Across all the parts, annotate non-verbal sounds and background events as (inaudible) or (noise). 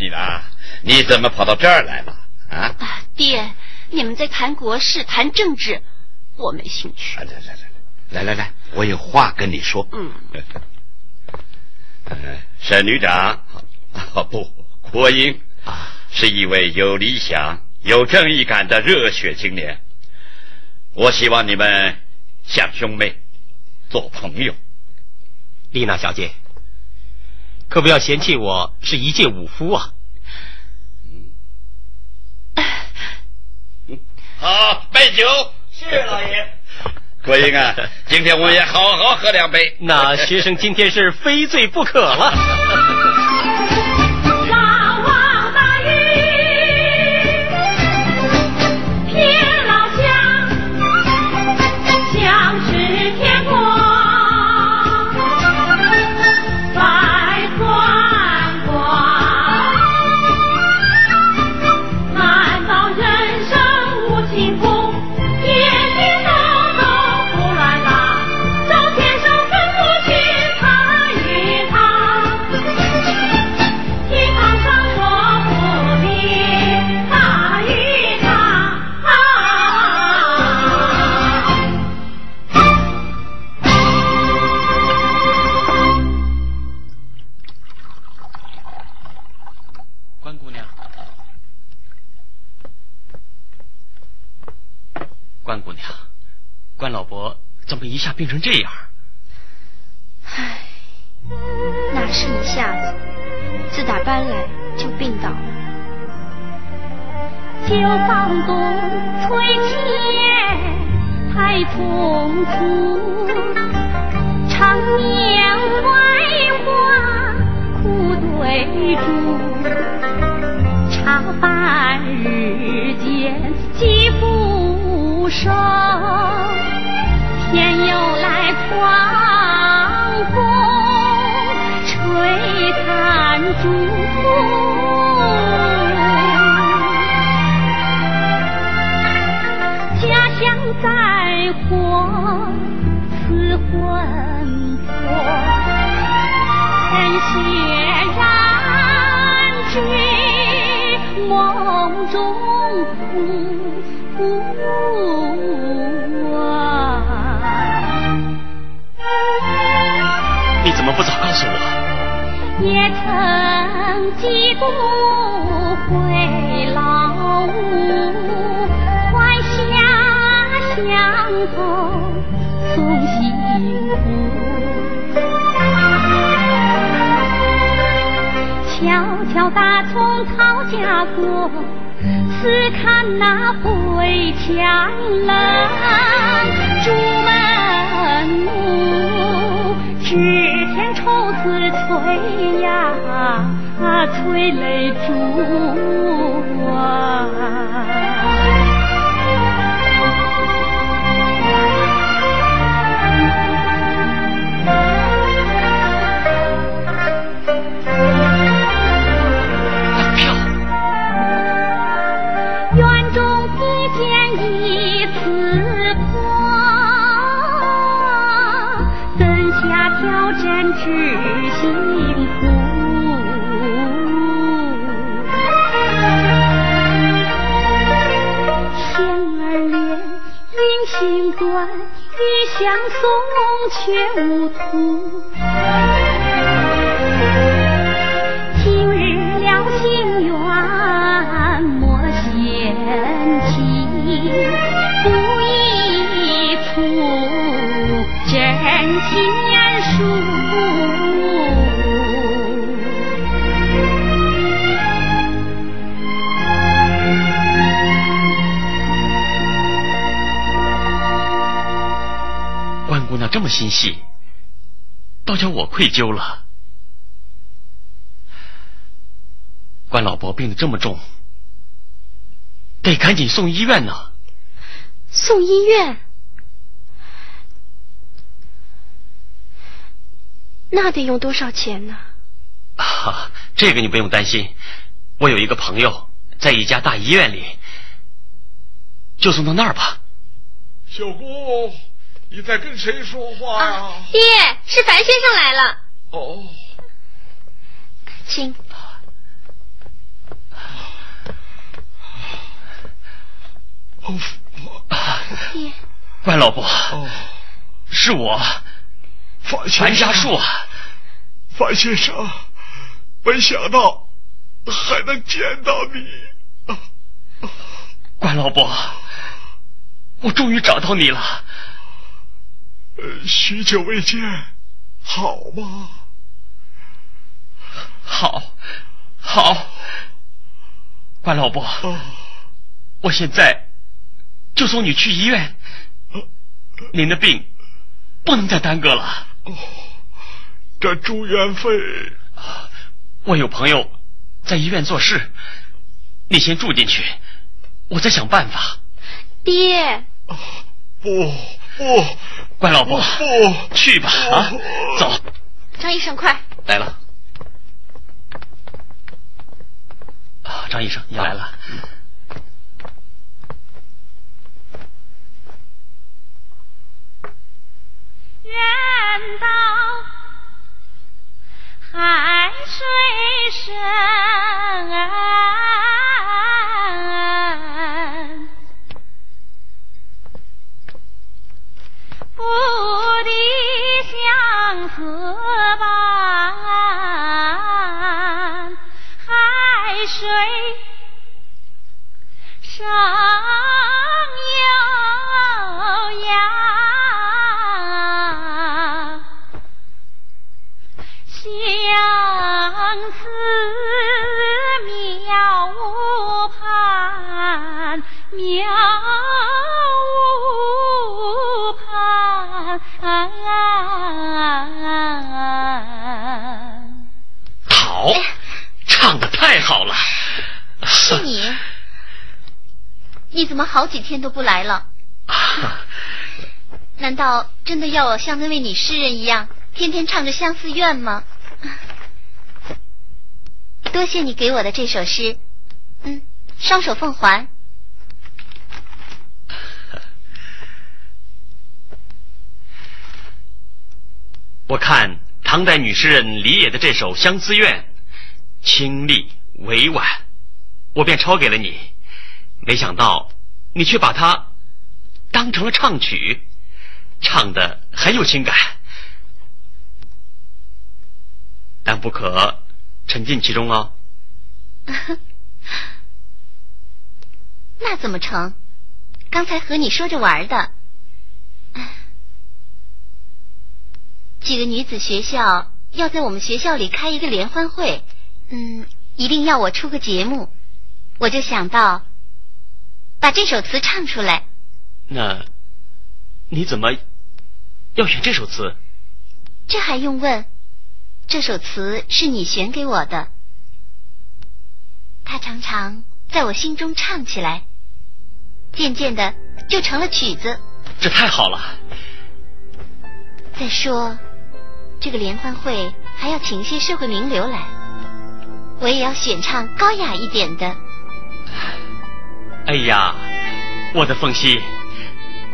丽娜，你怎么跑到这儿来了？啊？爹，你们在谈国事、谈政治，我没兴趣。来来来来，来来来，我有话跟你说。嗯。(laughs) 沈旅长，啊 (laughs) 不，郭英啊，是一位有理想、有正义感的热血青年。我希望你们像兄妹，做朋友。丽娜小姐，可不要嫌弃我是一介武夫啊！嗯，好，备酒。是老爷。国英啊，今天我们也好好喝两杯。那学生今天是非醉不可了。(laughs) 关老伯怎么一下病成这样，唉，哪是一下子？自打搬来就病倒了。旧房东催钱太匆促，常年外患苦对住，茶饭日渐积不少。天又来狂风吹残烛，家乡在火，似魂你怎么不早告诉我？也曾几度回老屋，怀下乡头送幸福。悄悄打从曹家过，似看那回墙冷朱门木。指天愁丝催呀，催泪珠啊。断，雨相送却无途。心细，倒叫我愧疚了。关老伯病得这么重，得赶紧送医院呢。送医院？那得用多少钱呢？啊，这个你不用担心，我有一个朋友在一家大医院里，就送到那儿吧。小姑。你在跟谁说话呀？爹，是樊先生来了。哦，请。哦，爹，关老伯，是我，樊樊家树，樊先生，没想到还能见到你，关老伯，我终于找到你了。呃，许久未见，好吗？好，好，关老伯，哦，我现在就送你去医院，您的病不能再耽搁了。哦，这住院费，我有朋友在医院做事，你先住进去，我再想办法。爹，不不乖老婆，不，去吧啊，走，张医生快，来了。啊，张医生，你来了。人到海水深，相思伴，海水上悠扬，相思渺无盼，渺好，唱的太好了。是你，你怎么好几天都不来了？(laughs) 难道真的要我像那位女诗人一样，天天唱着相思怨吗？多谢你给我的这首诗，嗯，双手奉还。我看唐代女诗人李野的这首《相思怨》，清丽委婉，我便抄给了你。没想到你却把它当成了唱曲，唱的很有情感，但不可沉浸其中哦。(laughs) 那怎么成？刚才和你说着玩的。几个女子学校要在我们学校里开一个联欢会，嗯，一定要我出个节目，我就想到把这首词唱出来。那你怎么要选这首词？这还用问？这首词是你选给我的，它常常在我心中唱起来，渐渐的就成了曲子。这太好了。再说，这个联欢会还要请一些社会名流来，我也要选唱高雅一点的。哎呀，我的凤溪，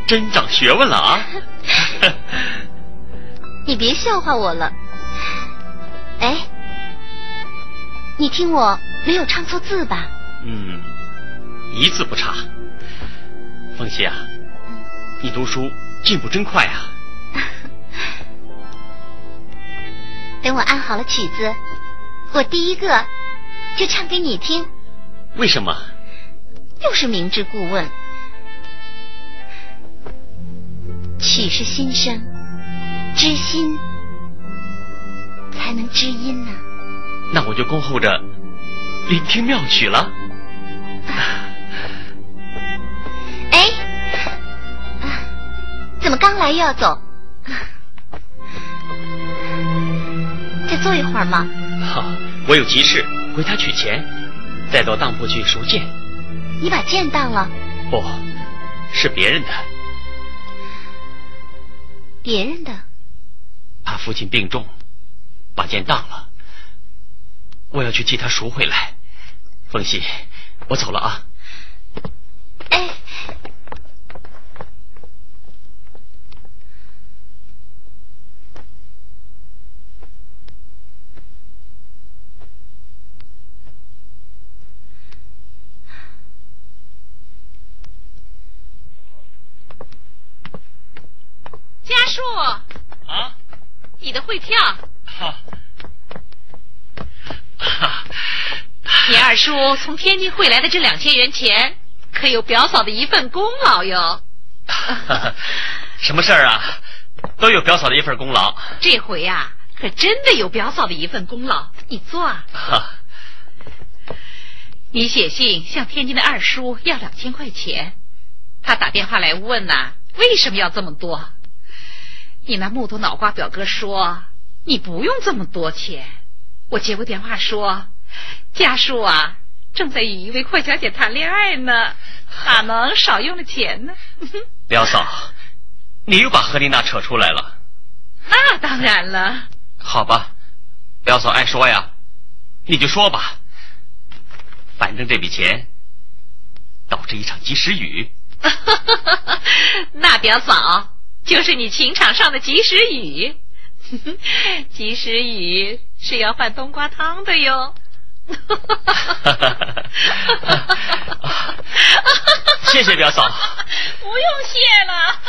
真长学问了啊！(laughs) 你别笑话我了。哎，你听我没有唱错字吧？嗯，一字不差。凤溪啊，你读书进步真快啊！等我安好了曲子，我第一个就唱给你听。为什么？又是明知故问。曲是心声，知心才能知音呢、那我就恭候着聆听妙曲了。哎，啊怎么刚来又要走？再坐一会儿吗。好，我有急事回家取钱，再到当铺去赎剑。你把剑当了，不，是别人的。别人的。他父亲病重，把剑当了，我要去替他赎回来。凤喜，我走了啊。哎，叔，啊，你的汇票。哈，(laughs) 你二叔从天津汇来的这两千元钱，可有表嫂的一份功劳哟。(laughs) 什么事儿啊？都有表嫂的一份功劳。这回呀、可真的有表嫂的一份功劳。你坐啊。哈，你写信向天津的二叔要两千块钱，他打电话来问呐、为什么要这么多？你那木头脑瓜表哥说你不用这么多钱。我接过电话说，家叔啊，正在与一位阔小姐谈恋爱呢，(laughs) 哪能少用了钱呢？(laughs) 表嫂，你又把何丽娜扯出来了。那当然了。好吧，表嫂爱说呀，你就说吧。反正这笔钱导致一场及时雨。(laughs) 那表嫂就是你情场上的及时雨，(laughs) 及时雨是要换冬瓜汤的哟。谢谢表嫂。(laughs) 不用谢了。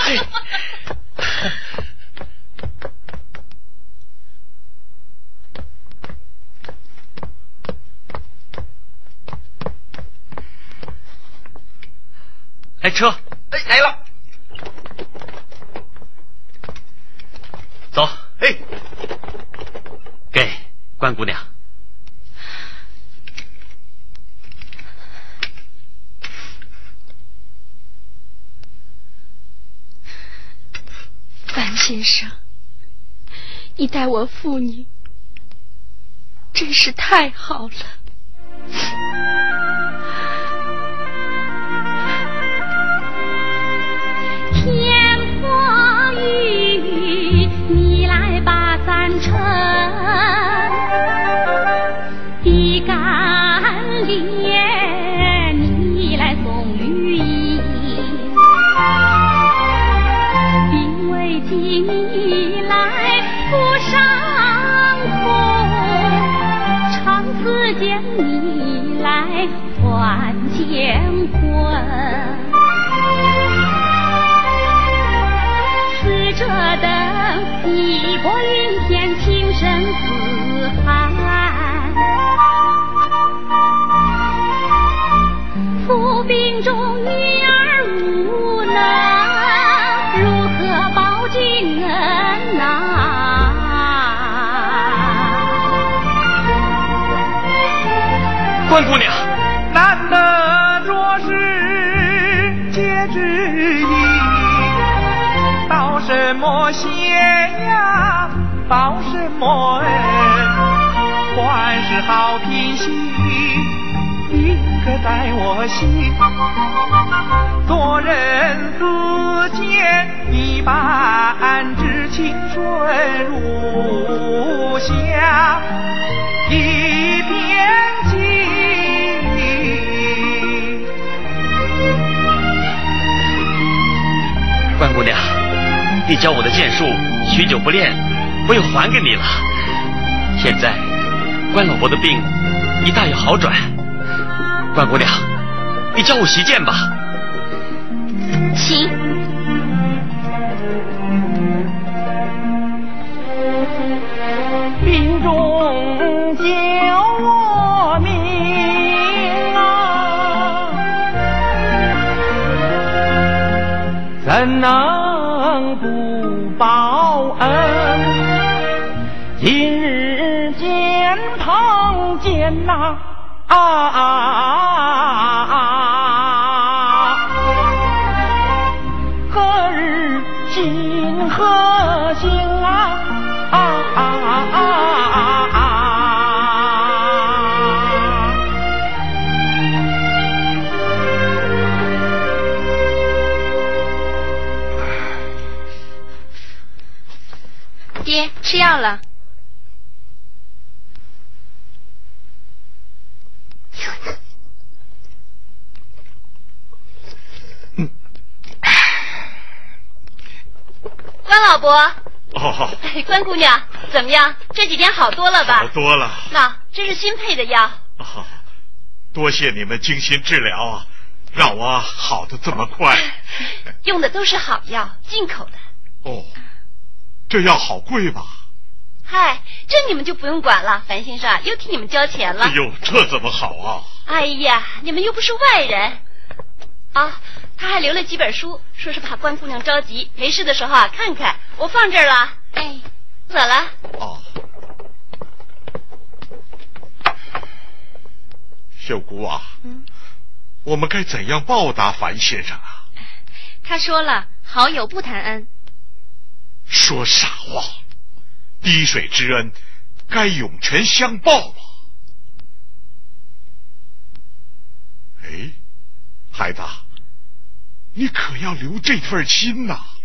哎车，哎，来了，走，嘿，给关姑娘。樊先生，你待我父女真是太好了。什么险呀，报什么恩，万事好脾气，应刻在我心。做人自见一般知情顺如下，一片情。关姑娘，你教我的剑术许久不练，我又还给你了。现在关老伯的病已大有好转，关姑娘，你教我习剑吧。行，病中救我命啊，怎能伯，哦，哎关姑娘怎么样？这几天好多了吧？好多了。那这是新配的药，哦，多谢你们精心治疗啊，让我好的这么快。(laughs) 用的都是好药，进口的。哦，这药好贵吧？嗨，这你们就不用管了，樊先生又替你们交钱了。哎呦，这怎么好啊？哎呀，你们又不是外人啊！他还留了几本书，说是怕关姑娘着急，没事的时候啊看看。我放这儿了。哎，走了。哦。秀姑啊，嗯，我们该怎样报答樊先生啊？他说了，好友不谈恩。说傻话。滴水之恩，该涌泉相报吧？哎，孩子，你可要留这份心呐！《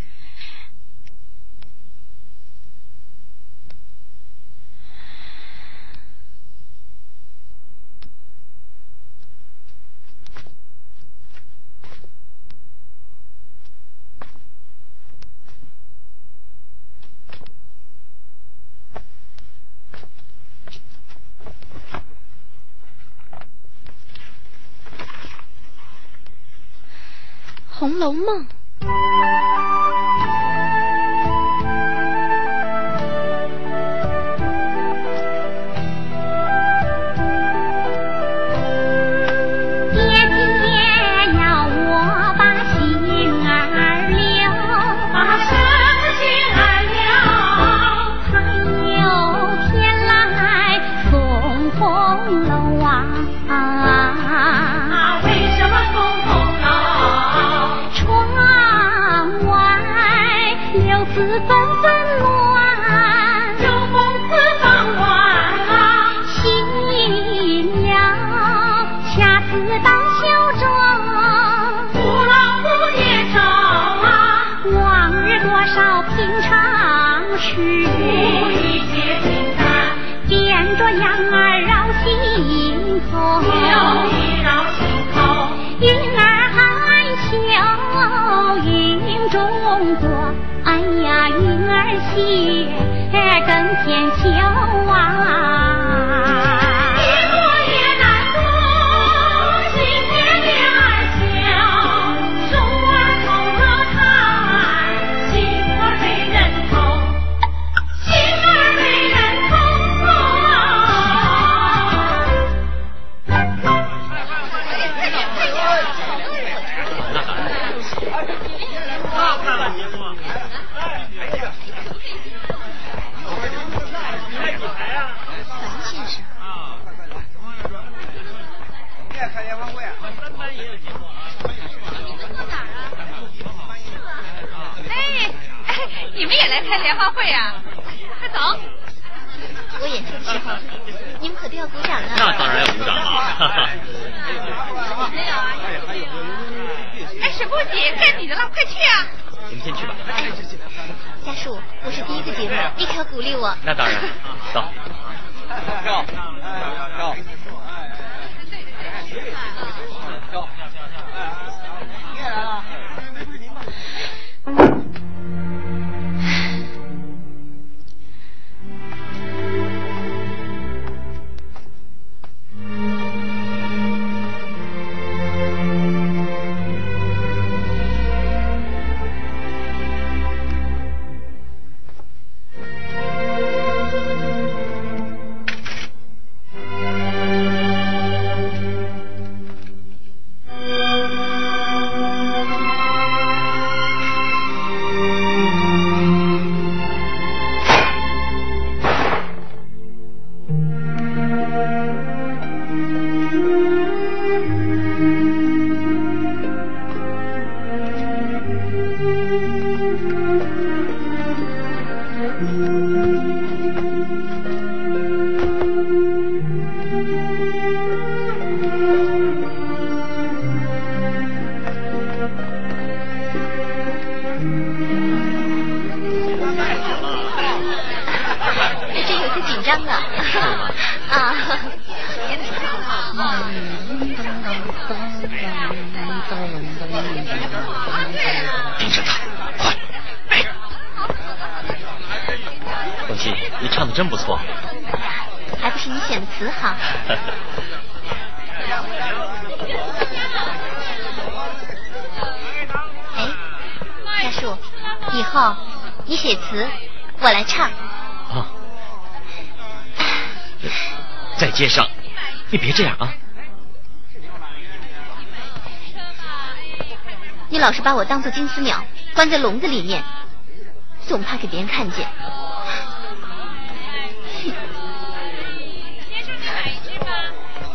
红楼梦》。那当然要鼓掌了 (laughs) 哎沈波姐该你的了快去啊。你们先去吧。哎家属我是第一个节目你可要鼓励我。那当然。(laughs) 走。跳跳跳跳跳跳好，你写词，我来唱。啊。在街上，你别这样啊。你老是把我当做金丝鸟关在笼子里面，总怕给别人看见。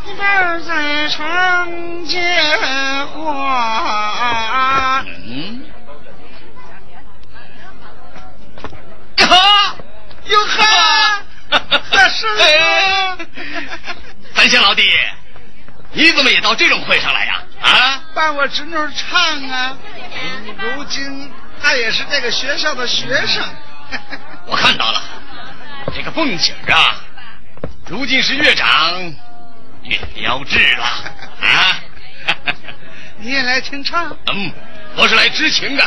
你把人儿在床间花。哟哈，这是啊！三仙老弟，你怎么也到这种会上来呀？啊？伴我侄女唱啊！如今她也是这个学校的学生。(laughs) 我看到了，这个凤姐啊，如今是越长，越标致了啊！(laughs) 你也来听唱？嗯，我是来知情的。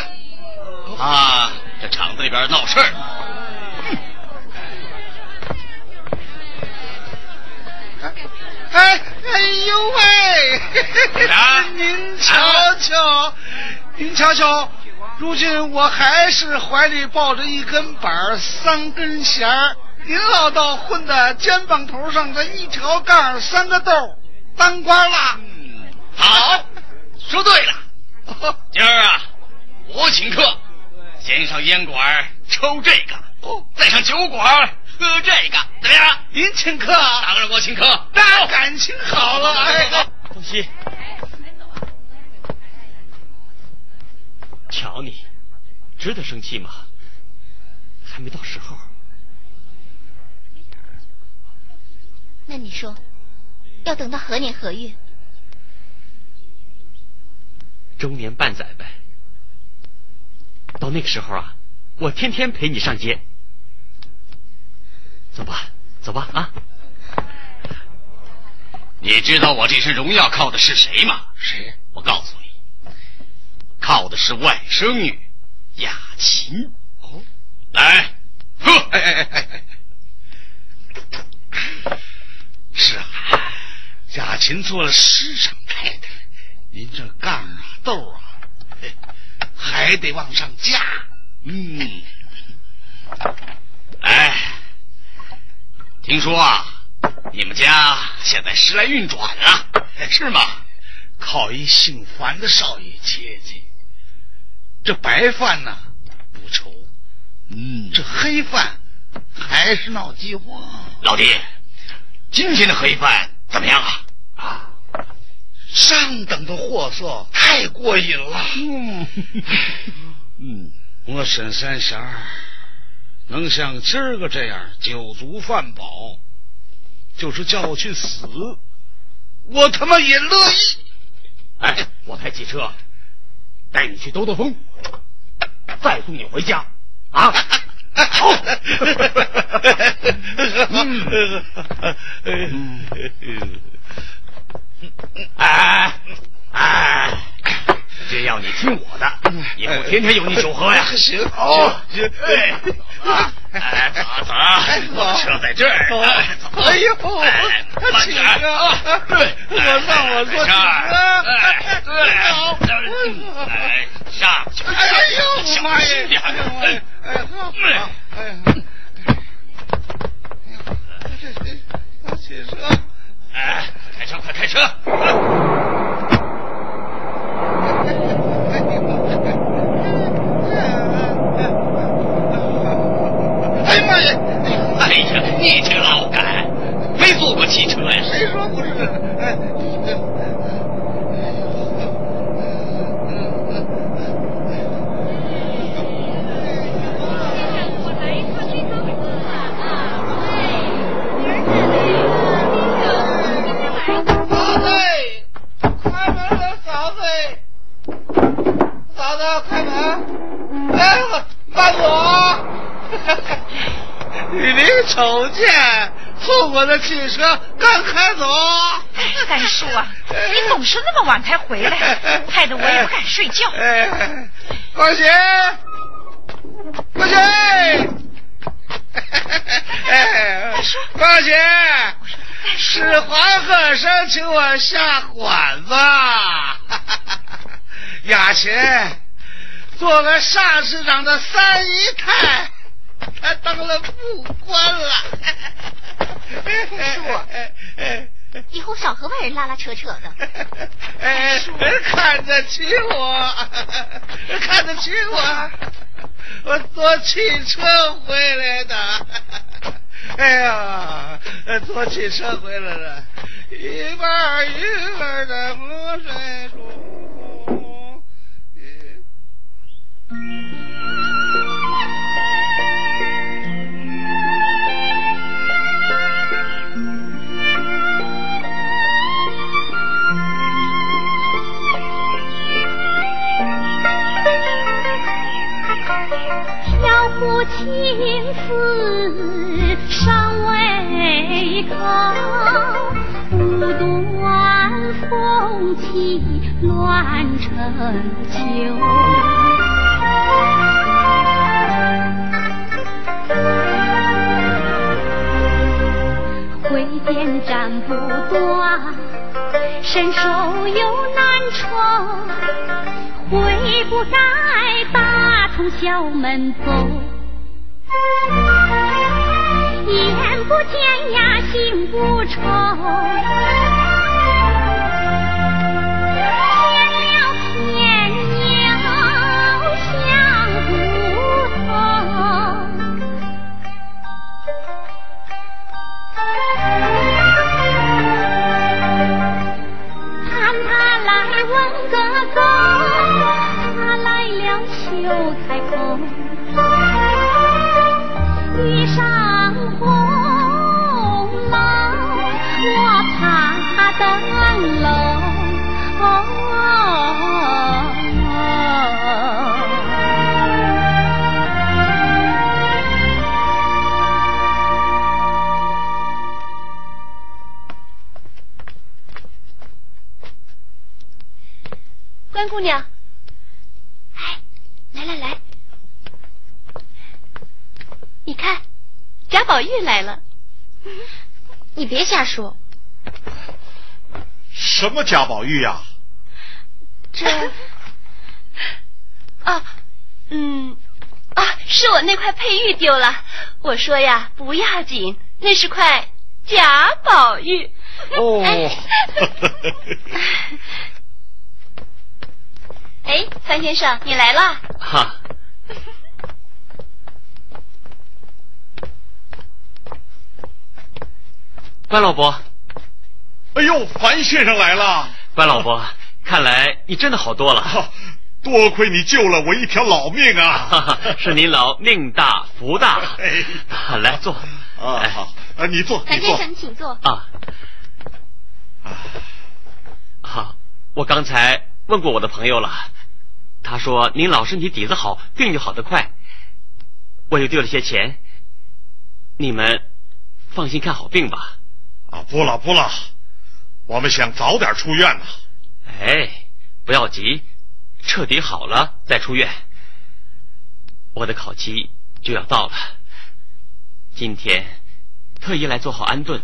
啊，这厂子里边闹事儿，(laughs) 哎哎呦喂！啊 (laughs) 您瞧瞧，您瞧瞧，如今我还是怀里抱着一根板儿三根弦儿，您老道混的肩膀头上的一条杠三个豆，当官了。好，说对了。(laughs) 今儿啊，我请客，先上烟馆抽这个，再上酒馆喝这个，怎么样？您请客，当然我请客。那感情好了。哎，东西，瞧你，值得生气吗？还没到时候。那你说，要等到何年何月？中年半载呗。到那个时候啊，我天天陪你上街。走吧，走吧啊！你知道我这身荣耀靠的是谁吗？谁？我告诉你，靠的是外甥女雅琴。哦，来，喝！哎哎哎哎哎！是啊，雅琴做了师长太太，您这杠啊豆啊，还得往上加。嗯，哎，听说啊，你们家现在时来运转了，是吗？靠一姓樊的少爷接济，这白饭呢不愁，嗯，这黑饭还是闹饥荒。老弟，今天的黑饭怎么样啊？啊，上等的货色太过瘾了。嗯 (laughs) 嗯，我沈三弦儿能像今儿个这样酒足饭饱，就是叫我去死，我他妈也乐意。哎，我开汽车带你去兜兜风，再送你回家啊！(laughs) 好，(laughs) 哎哎，只要你听我的，以后天天有你酒喝呀。行，好，行，对，啊，哎，走走，我车在这儿，哎走哎呦，哎慢请点儿。啊！对，我让我坐这儿请哎，对，好哎，上去，哎呦，小妈心点哎儿，哎哎，好，好哎呀，这这汽车。哎，开车，快开车！哎呀妈呀！哎呀，你这老干，没坐过汽车呀？谁说不是？哎，嫂子，开门了，嫂子，嫂子，开门！哎，慢走！你没瞅见后我的汽车刚开走？三叔啊，你总是那么晚才回来，害得我也不敢睡觉。哎，光贤，光贤，哎，大叔光贤，是黄鹤生请我下馆子。个上市长的三姨太他当了副官了。叔，以后少和外人拉拉扯扯的。哎，看得起我，看得起我，我坐汽车回来的。哎呀，坐汽车回来了，一半一半的河水中。无端风起乱成秋。挥剑斩不断，伸手又难抽。悔不该打通校门走，眼不见呀心不愁见了甜妞想不通盼他来问个够他来了羞才红关姑娘，哎，来来来，你看，贾宝玉来了。你别瞎说，什么贾宝玉呀、这啊，嗯，啊，是我那块佩玉丢了。我说呀，不要紧，那是块贾宝玉。哦，哎，范先生，你来了。哈，(laughs) 关老伯，哎呦，樊先生来了，关老伯，看来你真的好多了。哈 (laughs) 多亏你救了我一条老命啊！哈，(laughs) 是您老命大福大。哎啊来坐。啊，哎好，啊，你坐。樊先生，请坐。啊啊！我刚才问过我的朋友了，他说您老身体底子好，病就好得快。我又丢了些钱，你们放心看好病吧。啊，不了不了，我们想早点出院呢。哎，不要急，彻底好了再出院。我的考期就要到了，今天特意来做好安顿，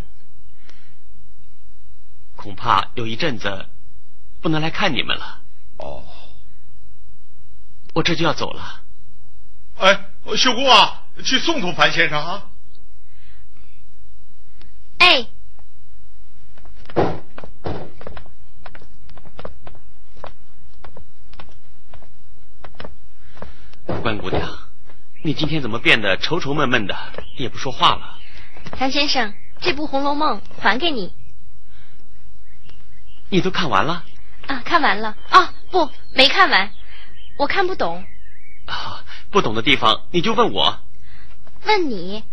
恐怕有一阵子不能来看你们了。哦，我这就要走了。哎，秀姑啊，去送送樊先生啊。哎，关姑娘，你今天怎么变得愁愁闷闷的，也不说话了？樊先生，这部《红楼梦》还给你你都看完了？啊，看完了啊？不，没看完，我看不懂，啊，不懂的地方你就问我。问你，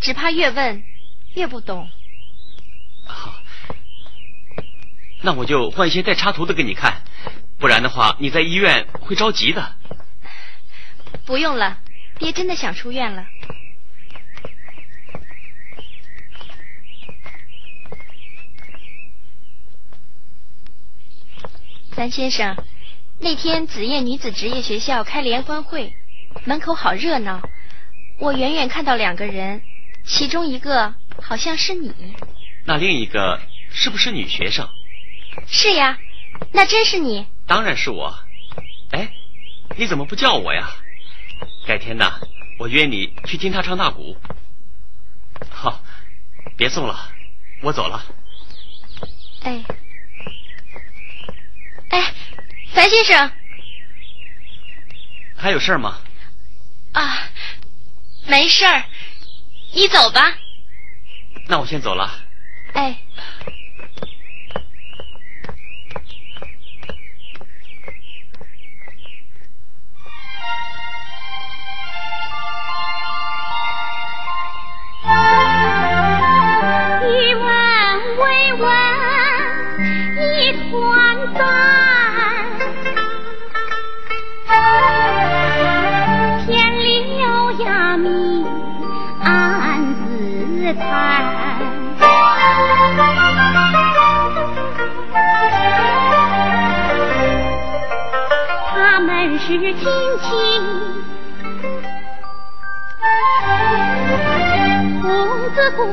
只怕越问越不懂。啊，那我就换一些带插图的给你看，不然的话你在医院会着急的。不用了，爹真的想出院了。三先生，那天紫燕女子职业学校开联欢会，门口好热闹。我远远看到两个人，其中一个好像是你。那另一个是不是女学生？是呀，那真是你。当然是我。哎，你怎么不叫我呀？改天呐，我约你去听他唱大鼓。好，别送了，我走了。哎，哎，樊先生，还有事儿吗？啊，没事儿，你走吧。那我先走了。哎。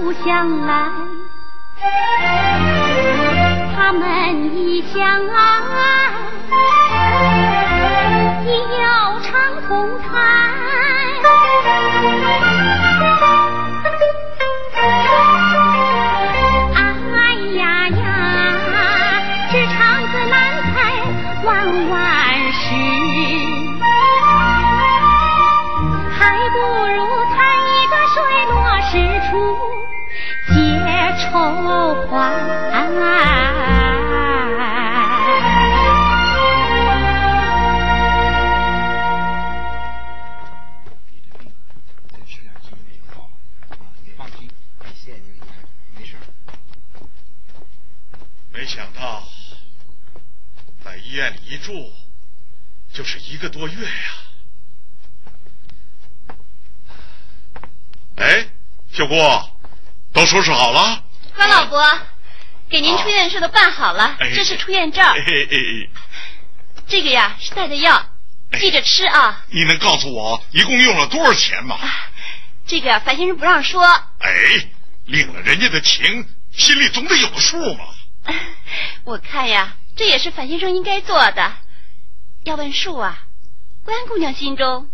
故乡来，他们一相爱医院里一住，就是一个多月呀。哎，小姑，都收拾好了？关老伯，给您出院事都办好了，这是出院证。这个呀是带的药，记着吃啊。你能告诉我一共用了多少钱吗？这个樊先生不让说。哎，领了人家的情，心里总得有个数嘛。(laughs) 我看呀，这也是樊先生应该做的。要问数啊，关姑娘心中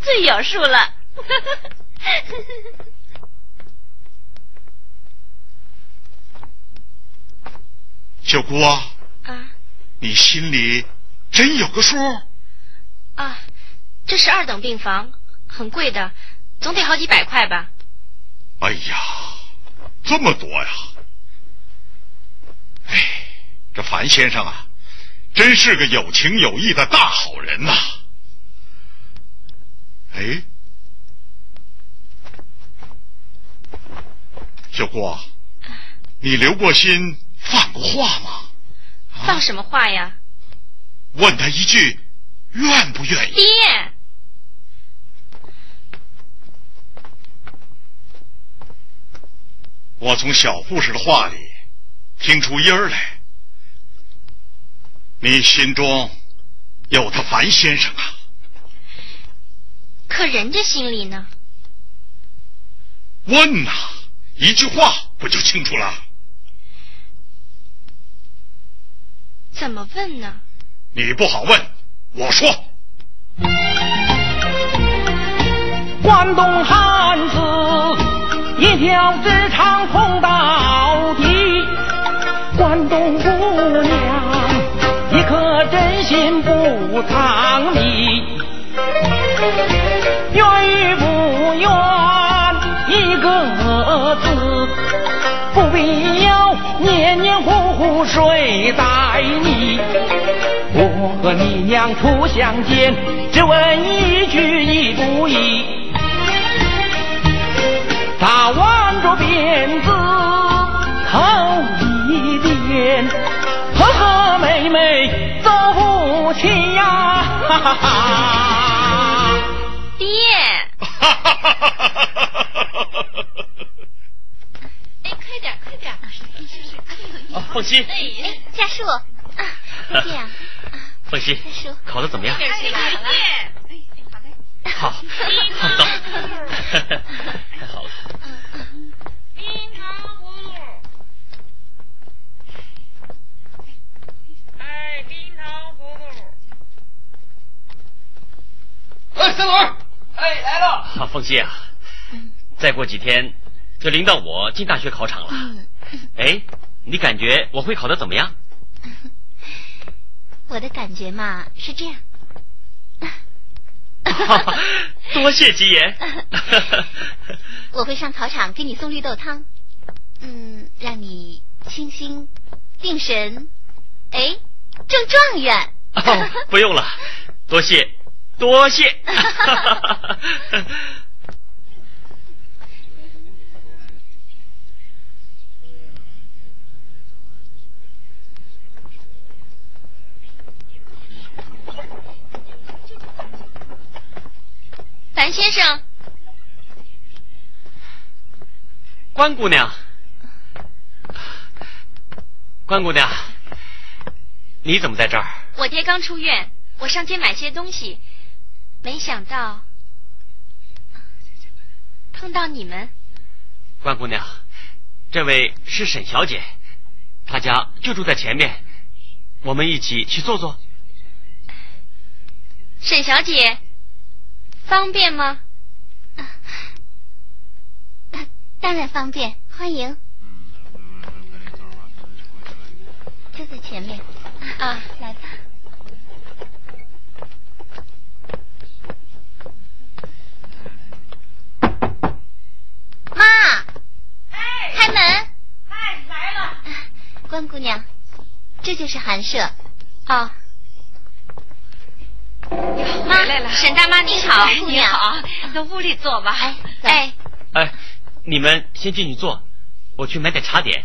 最有数了。(laughs) 小姑啊，啊，你心里真有个数？啊，这是二等病房，很贵的，总得好几百块吧？哎呀，这么多呀！哎，这樊先生啊，真是个有情有义的大好人呐！哎，小郭，你留过心？放过话吗？放什么话呀？问他一句，愿不愿意？爹，我从小护士的话里听出音儿来，你心中有他樊先生啊？可人家心里呢？问呐，一句话不就清楚了？怎么问呢？你不好问，我说。关东汉子一条直肠通到不藏匿，愿与不愿一个字，不必要黏黏糊糊睡在你？我和你娘初相见，只问一句意不意？他挽着辫子头一点，和和妹妹走不起呀！哈哈哈！爹。哈哈哈哈哈！哎，快点，快点！啊，凤溪。哎，家树。啊，(laughs) 这样。凤溪，考的怎么样？来了。哎，好嘞。好。好，走。太好了。冰哎，三轮。哎，来了。好。凤溪啊，再过几天就轮到我进大学考场了。哎，你感觉我会考的怎么样？(laughs) 我的感觉嘛是这样。(laughs) 多谢吉言。(laughs) 我会上考场给你送绿豆汤，嗯，让你清心定神，哎，中状元。哦，不用了，多谢，多谢。(laughs) 樊先生，关姑娘，关姑娘，你怎么在这儿？我爹刚出院，我上街买些东西，没想到碰到你们。关姑娘，这位是沈小姐，她家就住在前面，我们一起去坐坐。沈小姐。方便吗？当然方便，欢迎。就在前面。啊，来吧。妈。哎。开门。哎，来了。关姑娘，这就是寒舍。哦。妈来了，沈大妈您好，你好，到屋里坐吧。哎哎哎，你们先进去坐，我去买点茶点。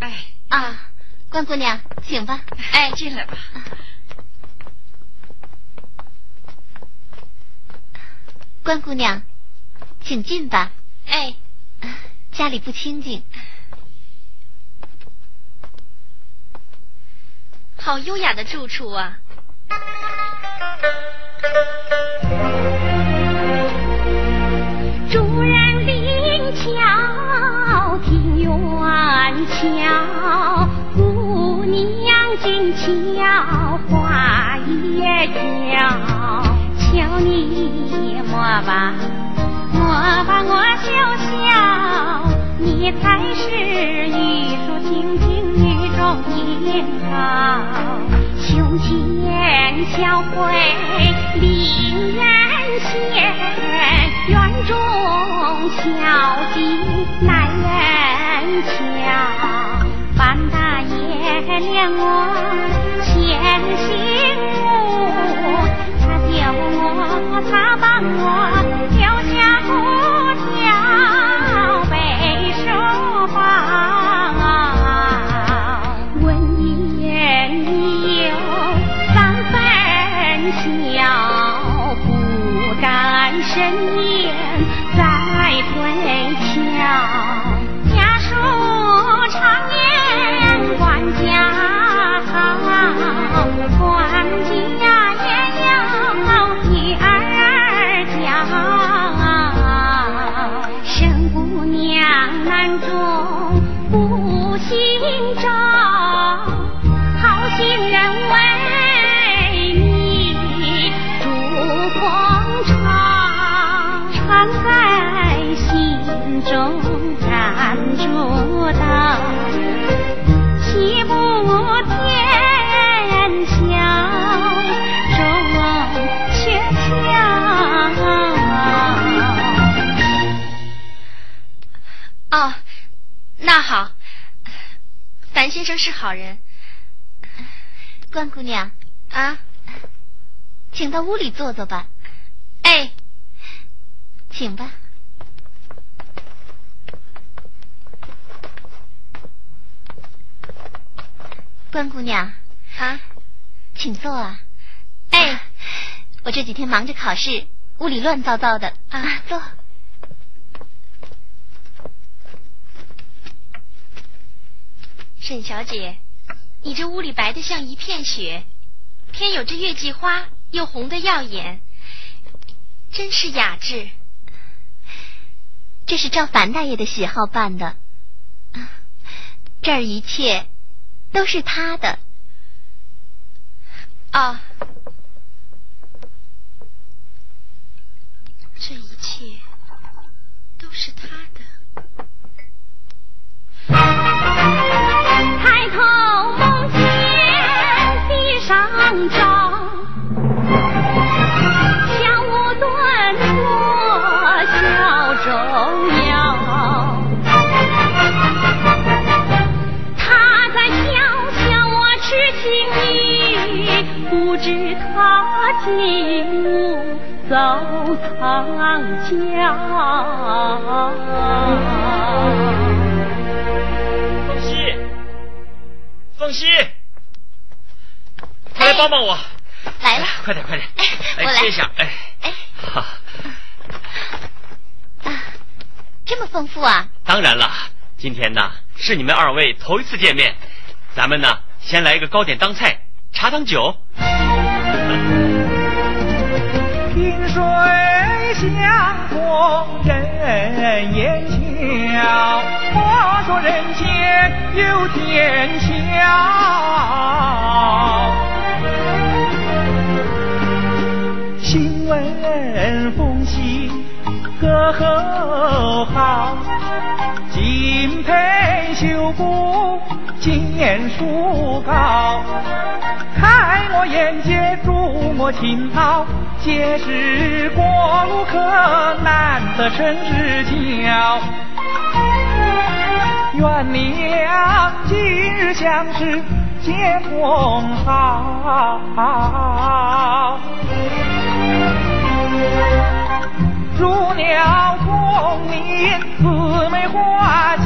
哎啊，关姑娘，请吧。哎，进来吧。关姑娘，请进吧。哎，家里不清静，好优雅的住处啊。主人灵巧听远瞧，姑娘静悄花也娇，瞧你莫把莫把我笑笑，你才是玉树清净女中英豪，胸前小会灵人仙，院中小景耐人瞧，范大爷怜我欠心母，他救我，他帮我留下烛灯，岂不天晓中鹊桥？哦，那好，樊先生是好人。关姑娘，啊，请到屋里坐坐吧。哎，请吧。关姑娘，啊，请坐啊。哎，我这几天忙着考试，屋里乱糟糟的啊，坐。沈小姐，你这屋里白的像一片雪，偏有这月季花，又红的耀眼，真是雅致。这是照樊大爷的喜好办的，这儿一切都是他的。啊，这一切都是他的。不知他进屋走藏家。凤溪，凤溪，快来帮帮我！来了，快点，快点！哎我来接一下，哎，哎，好，啊，这么丰富啊！当然了，今天呢是你们二位头一次见面，咱们呢先来一个糕点当菜，茶当酒。萍水相逢人言巧，话说人间有天桥。新闻风息歌喉好，金佩绣布见书高。开我眼界，助我情操，皆是过路客难得生知交。愿娘今日相识结同好，入了功名姊妹花娇。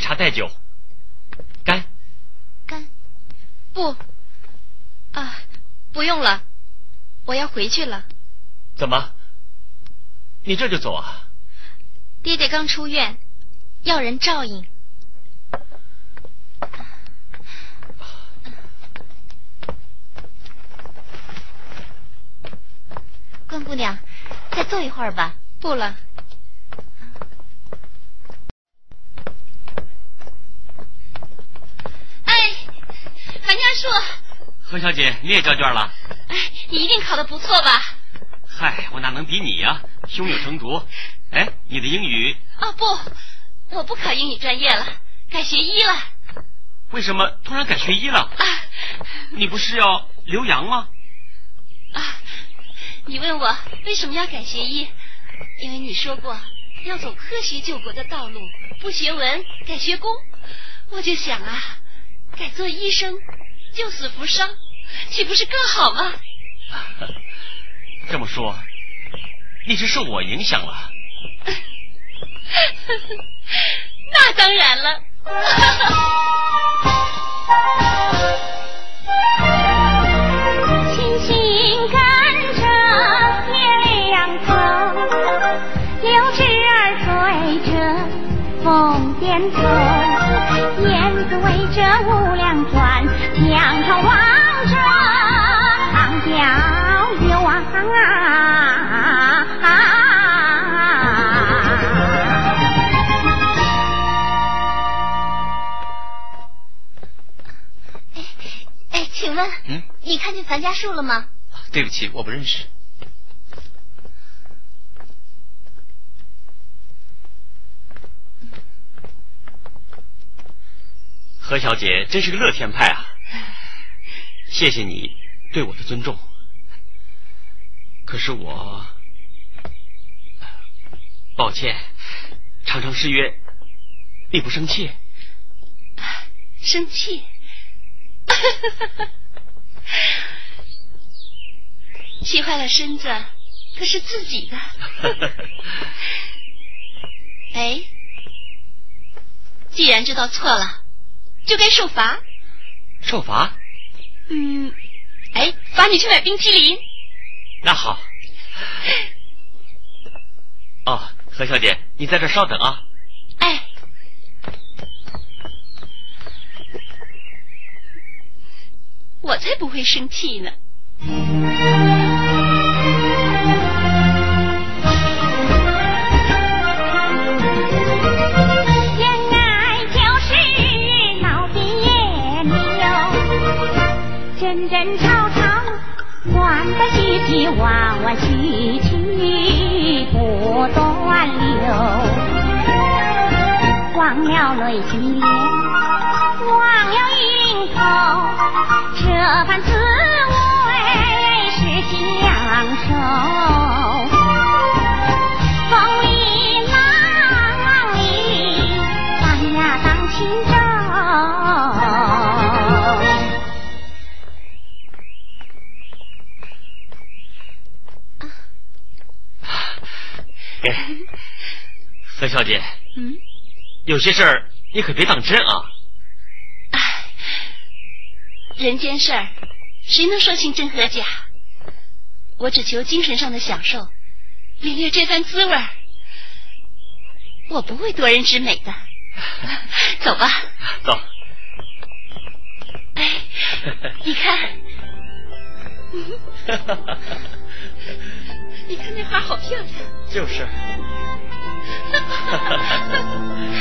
以茶代酒，干！干，不，啊，不用了，我要回去了。怎么？你这就走啊？爹爹刚出院，要人照应。关姑娘，再坐一会儿吧。不了，哎，樊家树，何小姐，你也交卷了？哎，你一定考得不错吧？嗨，我哪能比你呀、胸有成竹。哎，你的英语哦不，我不考英语专业了，改学医了。为什么突然改学医了？啊你不是要留洋吗？啊！你问我为什么要改学医？因为你说过要走科学救国的道路，不学文改学工。我就想啊，改做医生，救死扶伤，岂不是更好吗？(laughs) 这么说，你是受我影响了？(laughs) 那当然了。(laughs) 轻轻跟着月亮走，柳枝儿随着风点头，燕子围着屋梁转，墙头望着长江远哎，请问，嗯，你看见樊家树了吗？对不起，我不认识。何小姐真是个乐天派啊！谢谢你对我的尊重。可是我，抱歉，常常失约，你不生气？生气？(laughs) 气坏了身子，可是自己的。(laughs) 哎，既然知道错了，就该受罚。受罚？嗯，哎，罚你去买冰淇淋。那好。哦，何小姐，你在这稍等啊。哎，我才不会生气呢。欢喜喜，弯弯曲曲不断流。忘了泪金莲，忘了云头，这番何小姐，嗯，有些事儿你可别当真啊。人间事儿，谁能说清真和假？我只求精神上的享受，领略这番滋味儿。我不会夺人之美的。走吧。(laughs) 走。哎，你看，(laughs) 你看那花好漂亮。就是。哈 (laughs) 哈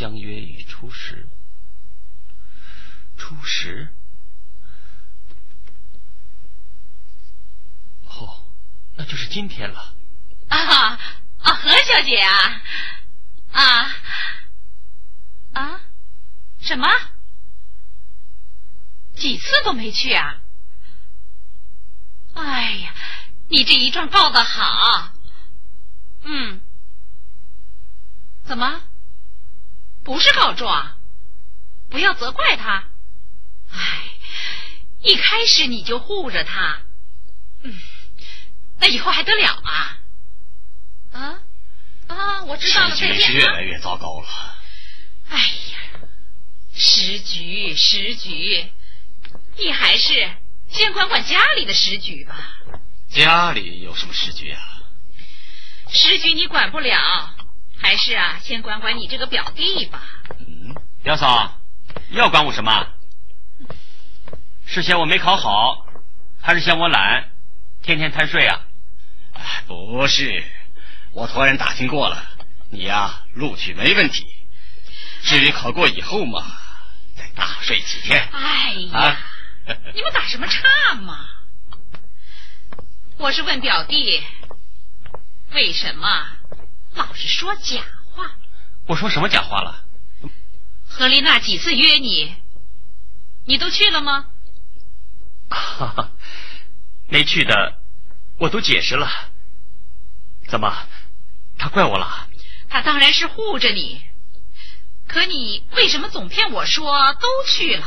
相约于初十。初十？哦，那就是今天了。啊啊，何小姐啊啊啊！什么？几次都没去啊？哎呀，你这一状告的好。嗯，怎么？不是告状？不要责怪他。哎，一开始你就护着他，嗯，那以后还得了啊？啊啊！我知道了，再见。是越来越糟糕了。哎呀，时局时局，你还是先管管家里的时局吧。家里有什么时局啊？时局你管不了，还是啊，先管管你这个表弟吧。嗯，表嫂，要管我什么？是嫌我没考好，还是嫌我懒，天天贪睡啊？哎，不是，我托人打听过了，你呀录取没问题。至于考过以后嘛，再大睡几天。哎呀，啊 (laughs) 你们打什么岔嘛？我是问表弟，为什么老是说假话？我说什么假话了？何丽娜几次约你，你都去了吗？哈哈，没去的我都解释了。怎么，他怪我了？他当然是护着你，可你为什么总骗我说都去了？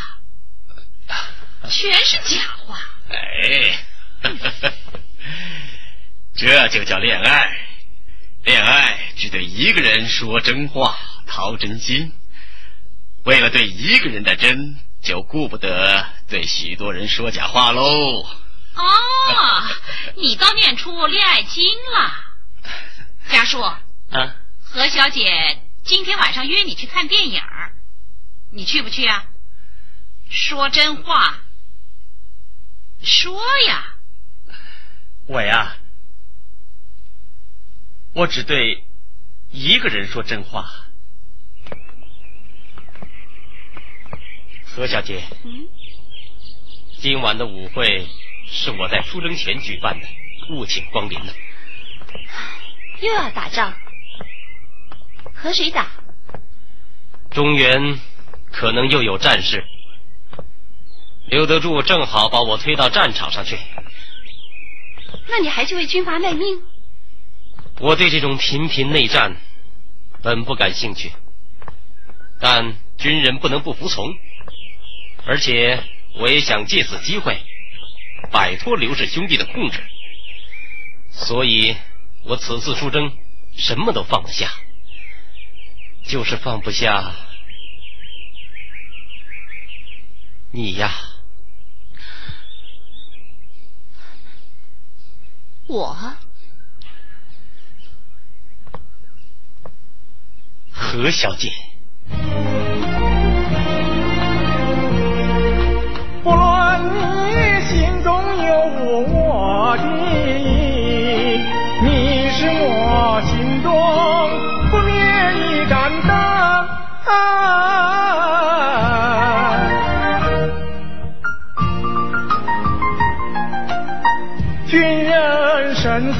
(laughs) 全是假话。哎，(laughs) 这就叫恋爱。恋爱只对一个人说真话，掏真心。为了对一个人的真，就顾不得对许多人说假话喽。哦，(laughs) 你倒念出恋爱经了。家树，啊，何小姐今天晚上约你去看电影，你去不去啊？说真话，说呀。我呀，我只对一个人说真话。何小姐，嗯，今晚的舞会是我在出征前举办的，务请光临了。又要打仗，和谁打？中原可能又有战事，刘德柱正好把我推到战场上去。那你还去为军阀卖命？我对这种频频内战本不感兴趣，但军人不能不服从，而且我也想借此机会摆脱刘氏兄弟的控制，所以我此次出征什么都放得下，就是放不下。你呀。我？何小姐，不论你心中有无我的意，你是我心中不灭一盏灯。军人生死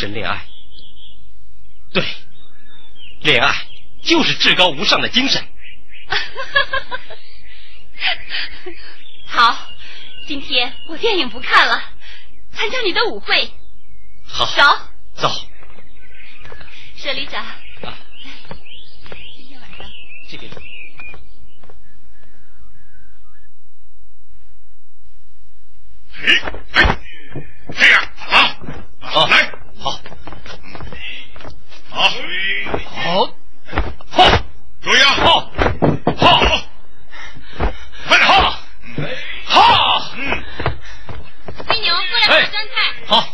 神恋爱，对，恋爱就是至高无上的精神。(laughs) 好，今天我电影不看了，参加你的舞会。好，走，走，舍里长，啊，(laughs) 今天晚上。这边。哎哎，这样好，好来，好，好，好，好，注意啊，好，好，快点，好，好，嗯，飞牛过来买酸菜，好，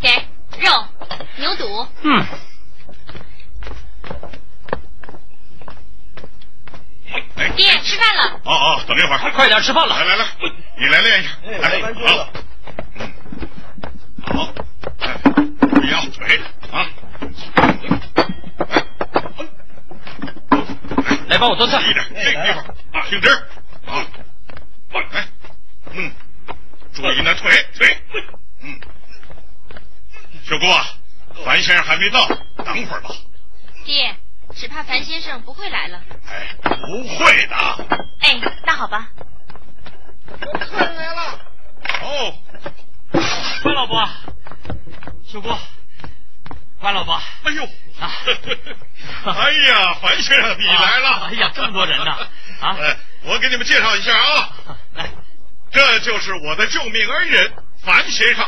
给肉牛肚，嗯，哎，爹吃饭了。哦哦，等一会儿，快点吃饭了。来来来，你来练一下，来，好，嗯，好，哎，注意啊，腿啊，来帮我端菜。低一点，这个地方啊，挺直啊，放开，嗯，注意那腿腿，嗯，小姑啊，樊先生还没到，等会儿吧。爹，只怕樊先生不会来了。哎，不会的。哎，那好吧。有客人来了，哦，(laughs) 关老伯，秀姑，关老伯，哎呦，啊 (laughs) 哎呀，樊先生你来了！哎呀这么多人呢啊 (laughs) 哎，我给你们介绍一下啊，来，这就是我的救命恩人樊先生，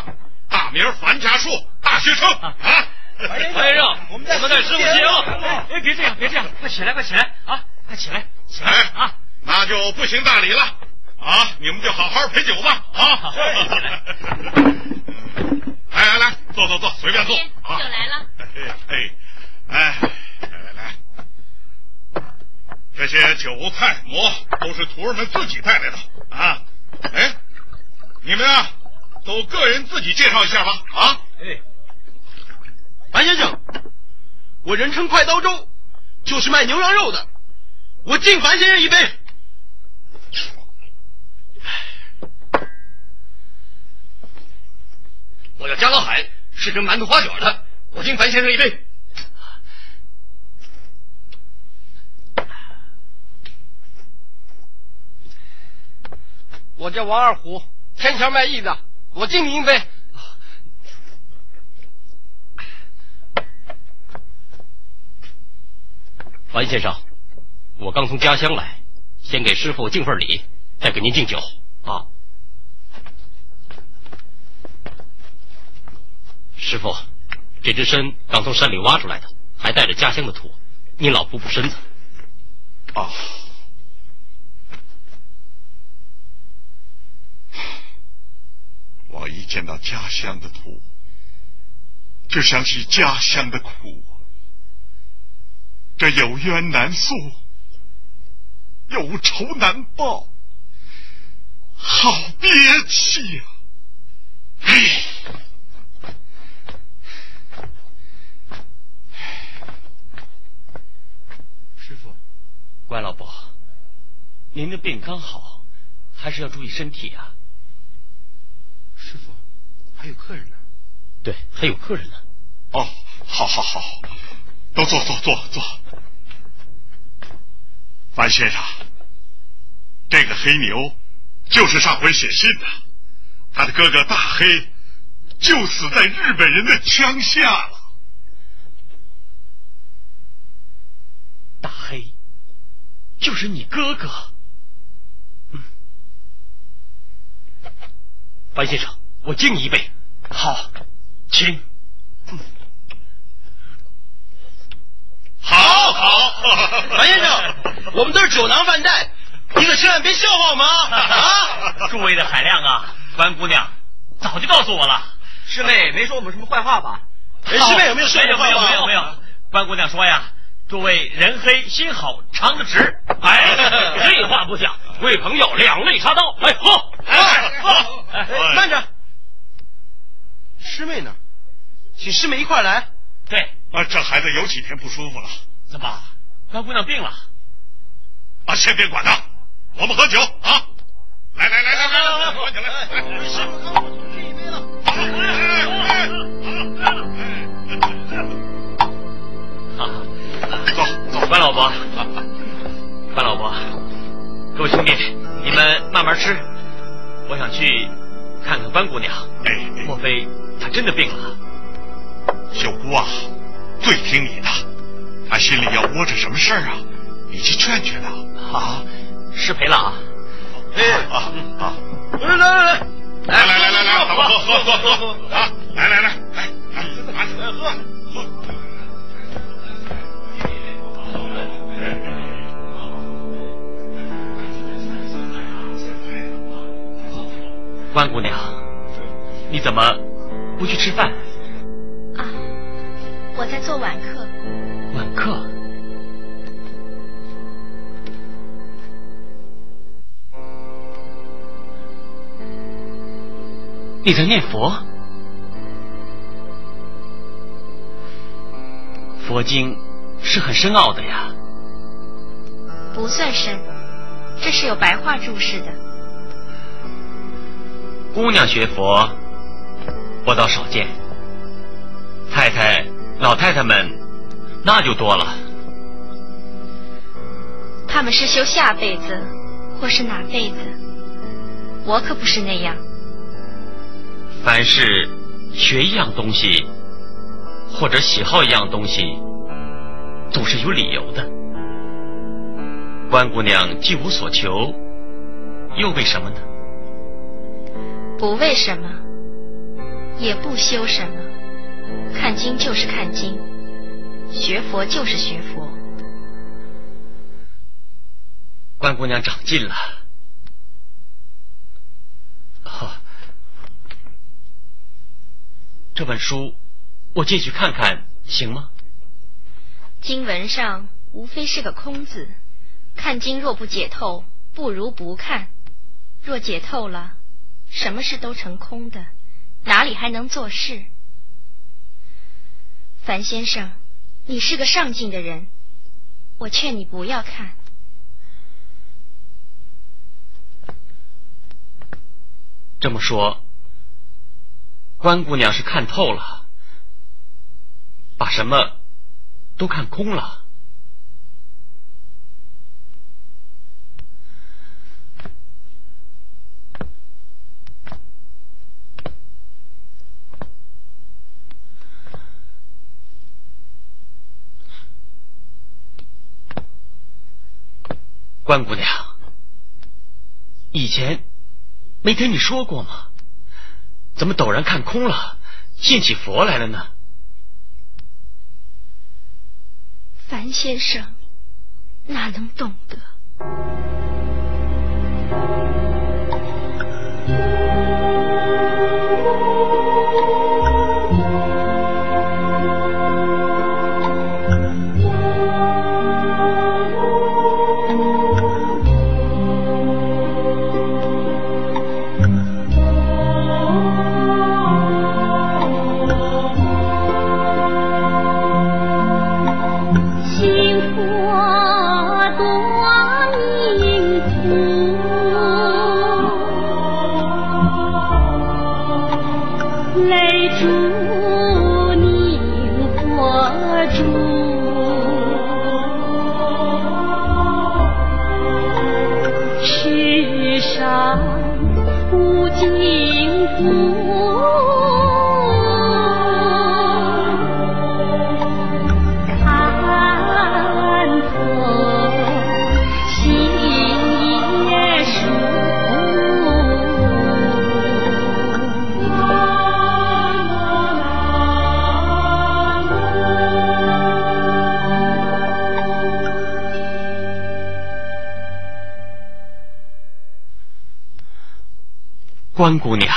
大名樊家树，大学生啊。樊先生，我们在师傅谢啊！哎哎，别这样，别这样，快起来，快起来啊！快起来，起来哎啊！那就不行大礼了啊！你们就好好陪酒吧啊！来 (laughs) 来来，坐坐坐，随便坐！酒来了。哎哎哎，来来来，这些酒菜馍都是徒儿们自己带来的啊！哎，你们啊，都个人自己介绍一下吧啊！哎，樊先生，我人称快刀周，就是卖牛羊肉的，我敬樊先生一杯。我叫加老海，是蒸馒头花卷的，我敬樊先生一杯。我叫王二虎，天桥卖艺的，我敬您一杯。樊先生，我刚从家乡来，先给师傅敬份礼，再给您敬酒。啊，师傅，这只参刚从山里挖出来的，还带着家乡的土，您老补补身子。啊。我一见到家乡的土，就想起家乡的苦。这有冤难诉，有仇难报，好憋气呀！哎，傅，关老伯，您的病刚好，还是要注意身体啊。师傅，还有客人呢。对，还有客人呢。哦，好，好，好，都坐，坐，坐，坐。樊先生，这个黑牛就是上回写信的，他的哥哥大黑就死在日本人的枪下了。大黑，就是你哥哥。嗯，白先生，我敬你一杯。好，请。好好，(laughs) 白先生，我们都是酒囊饭袋，你可千万别笑话我们啊！(laughs) 啊，诸位的海量啊，关姑娘早就告诉我了。师妹没说我们什么坏话吧？哎师妹有没有说没有没有没有没有？关姑娘说呀，诸位人黑心好，肠子直。哎，(laughs) 这话不假。为朋友两肋插刀。哎，喝，哎喝，慢着，师妹呢？请师妹一块来。对，啊，这孩子有几天不舒服了。怎么？高姑娘病了？啊，先别管他，我们喝酒啊！来来来来来来，喝酒来！师傅刚我这一杯了。啊，走走，关老伯，(laughs) 关老伯，各位兄弟，你们慢慢吃，我想去看看关姑娘。哎，莫非她真的病了？秀姑啊，最听你的，她心里要窝着什么事儿啊？你去劝劝她。好，失陪了啊！哎啊啊！来来来来来来来来来，咱们喝喝喝喝啊！来来来来来，拿起来喝喝。关姑娘，你怎么不去吃饭？啊，我在做晚课。晚课？你在念佛？佛经是很深奥的呀。不算深，这是有白话注释的。姑娘学佛，我倒少见。太太、老太太们，那就多了。他们是修下辈子，或是哪辈子？我可不是那样。凡是学一样东西，或者喜好一样东西，总是有理由的。关姑娘既无所求，又为什么呢？不为什么，也不修什么。看经就是看经，学佛就是学佛。关姑娘长进了。好、这本书我进去看看，行吗？经文上无非是个空字，看经若不解透，不如不看；若解透了，什么事都成空的，哪里还能做事？樊先生，你是个上进的人，我劝你不要看。这么说，关姑娘是看透了，把什么都看空了。关姑娘，以前没听你说过吗？怎么陡然看空了，信起佛来了呢？樊先生哪能懂得？关姑娘，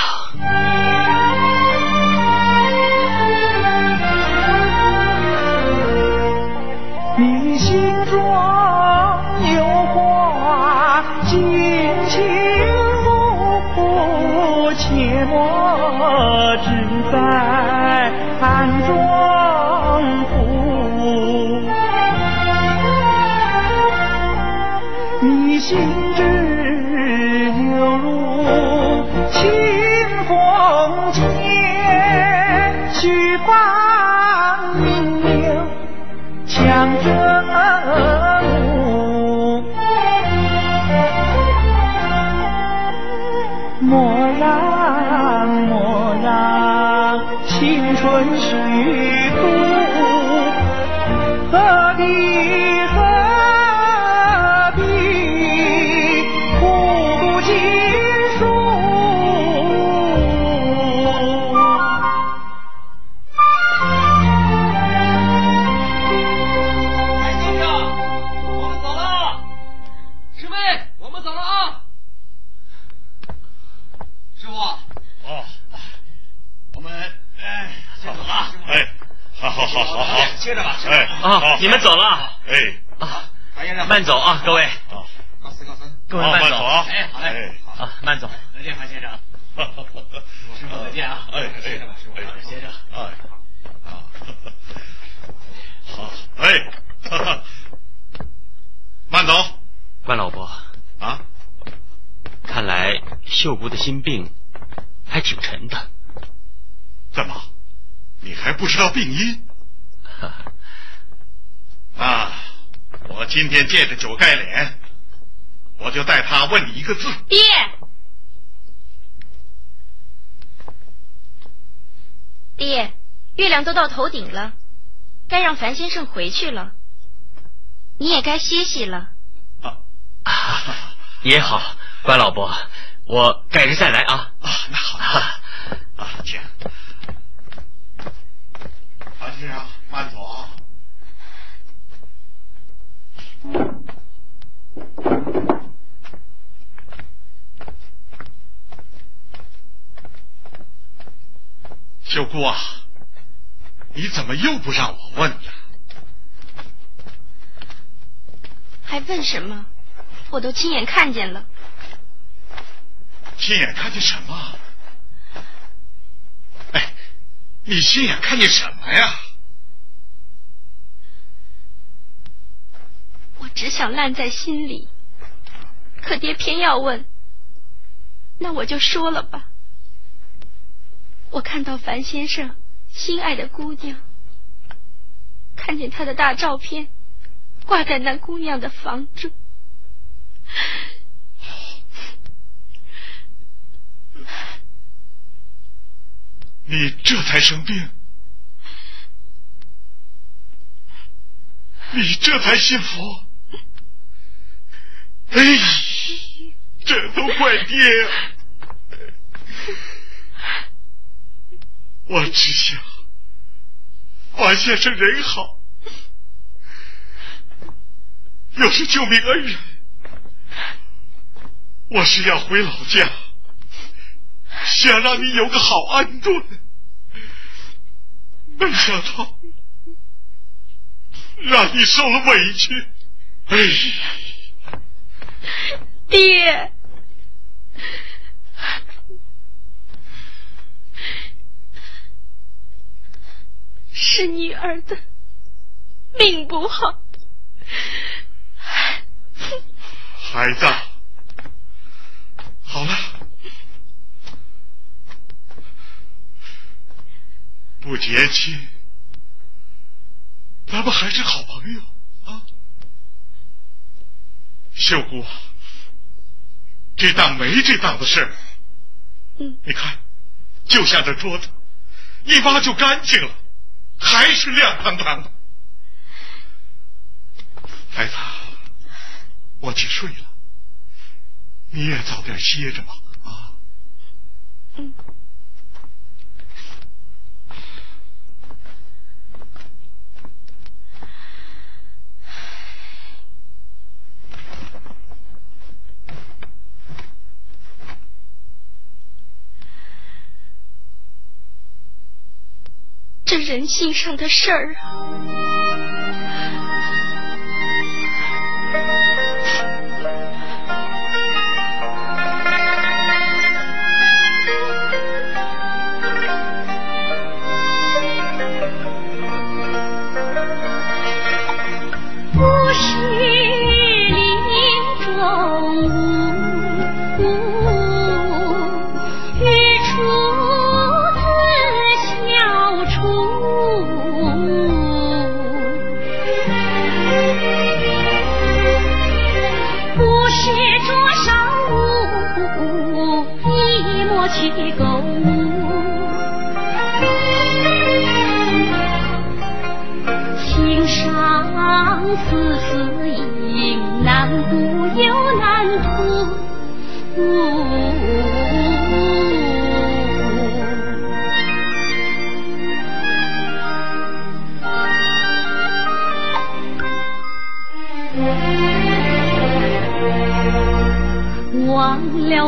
好好好接着吧，哎，啊，你们走了哎，啊，樊先生，慢走啊，各位，啊，告辞告辞。好。各位慢走啊，哎，好嘞，好，啊，慢走。再见，韩先生。(laughs) 师傅再见啊。哎，接着吧，师傅，哎接着。哎，啊，好，哎，哈 (laughs) 哈慢走。关老伯，啊，看来秀姑的心病还挺沉的。怎么，你还不知道病因哈哈啊？我今天借着酒盖脸，我就代他问你一个字，爹，爹，月亮都到头顶了，该让樊先生回去了，你也该歇息了。啊，(laughs) 也好，关老伯，我改日再来啊。啊，那好，啊啊，请，樊先生慢走啊。秀姑啊，你怎么又不让我问呀？还问什么？我都亲眼看见了。亲眼看见什么？哎，你亲眼看见什么呀？我只想烂在心里，可爹偏要问，那我就说了吧。我看到樊先生心爱的姑娘，看见他的大照片挂在那姑娘的房中，你这才生病，你这才信佛，哎，这都怪爹！我只想王先生人好，又是救命恩人，我是要回老家，想让你有个好安顿，没想到让你受了委屈。哎，爹，是女儿的命不好，孩子，好了，不结亲，咱们还是好朋友啊。秀姑，这当没这档子事儿。嗯，你看，就像这桌子，一挖就干净了，还是亮堂堂的。孩子，我去睡了，你也早点歇着吧。啊，嗯。这人性上的事儿啊！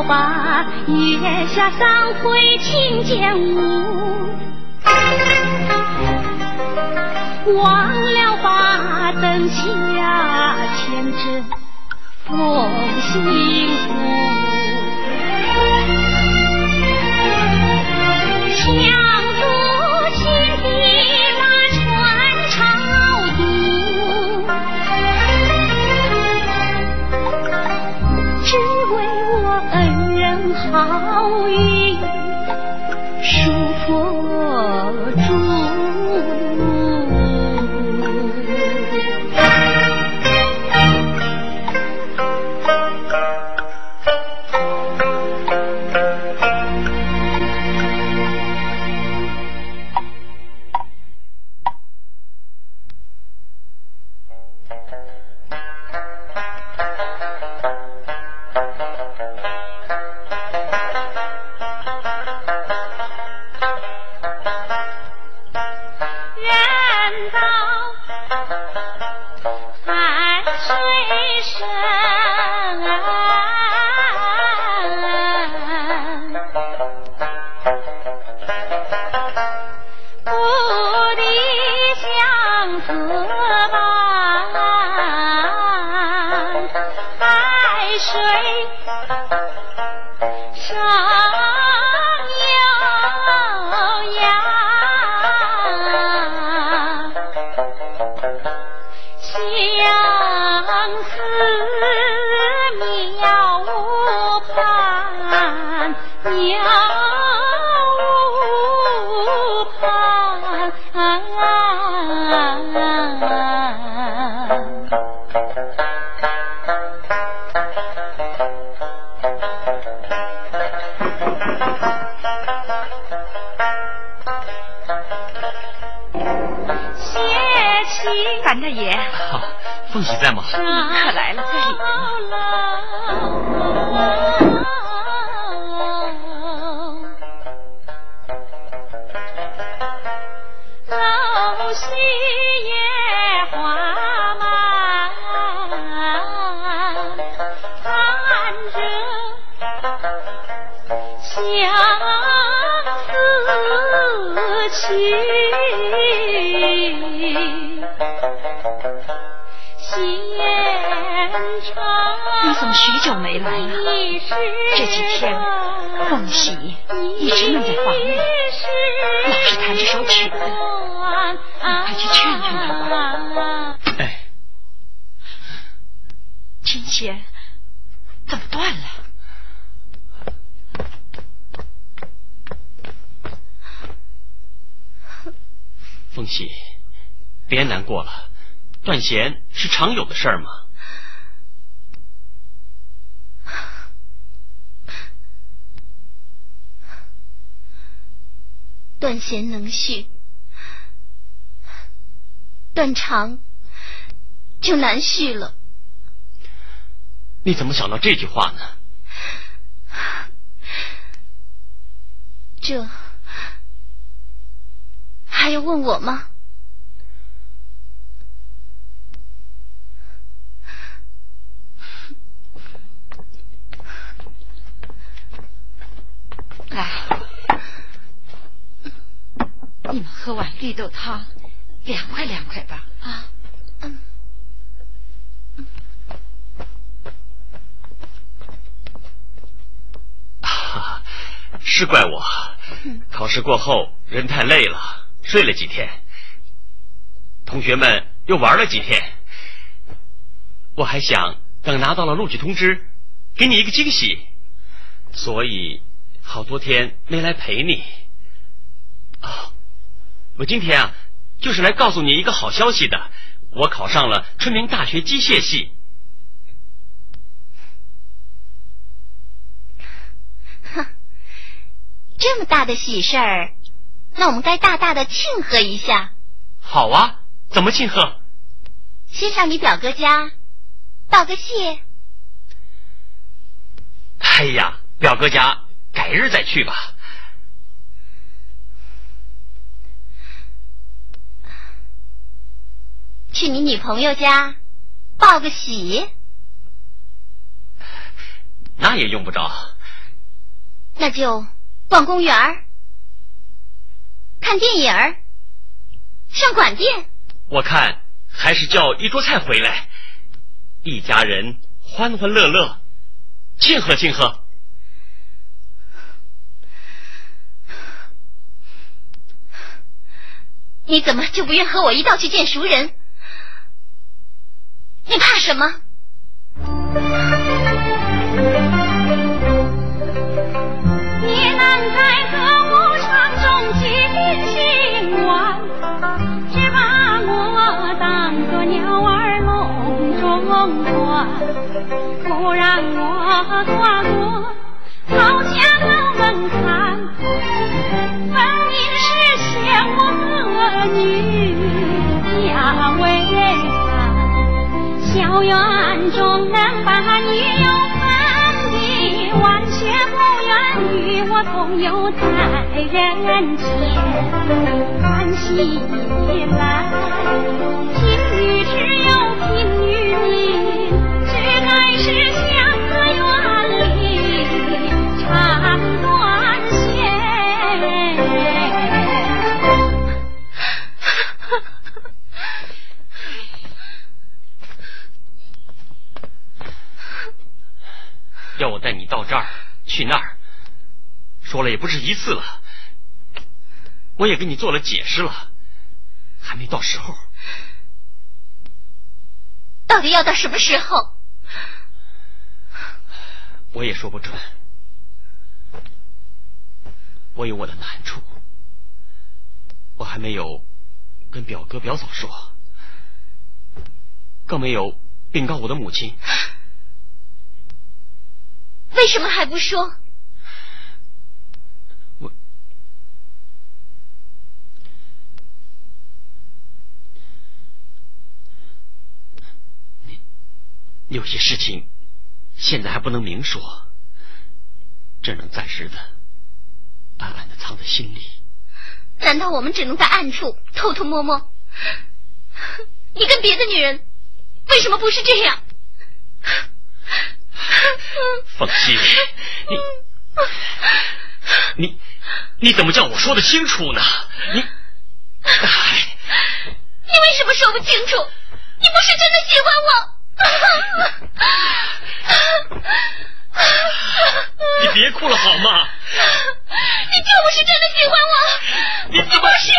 把月下三回清见舞。忘了把灯下牵着凤行符，别难过了，断弦是常有的事儿嘛。断弦能续，断肠就难续了。你怎么想到这句话呢？这还要问我吗？来，你们喝碗绿豆汤，凉快凉快吧。啊，嗯。啊，是怪我，考试过后人太累了，睡了几天，同学们又玩了几天，我还想等拿到了录取通知，给你一个惊喜，所以好多天没来陪你。啊，我今天啊，就是来告诉你一个好消息的，我考上了春明大学机械系。哼，这么大的喜事儿，那我们该大大的庆贺一下。好啊，怎么庆贺？先上你表哥家道个谢。哎呀，表哥家改日再去吧。去你女朋友家报个喜，那也用不着。那就逛公园儿看电影儿上馆店。我看还是叫一桌菜回来，一家人欢欢乐乐，庆贺庆贺。你怎么就不愿和我一道去见熟人？你怕什么？你能在歌舞场中尽情玩，只把我当作鸟儿笼中转，不让我跨过曹家老门槛，女家为难。校园中能把女友分的，完全不愿与我同游在人间。看起来，贫女只要我带你到这儿去那儿，说了也不是一次了，我也给你做了解释了，还没到时候。到底要到什么时候？我也说不准，我有我的难处，我还没有跟表哥表嫂说，更没有禀告我的母亲。为什么还不说？我你有些事情现在还不能明说，只能暂时的暗暗的藏在心里。难道我们只能在暗处偷偷摸摸？你跟别的女人为什么不是这样？凤熙，你你你怎么叫我说的清楚呢？你，哎，你为什么说不清楚？你不是真的喜欢我。你别哭了好吗？你就不是真的喜欢我。你怎么是？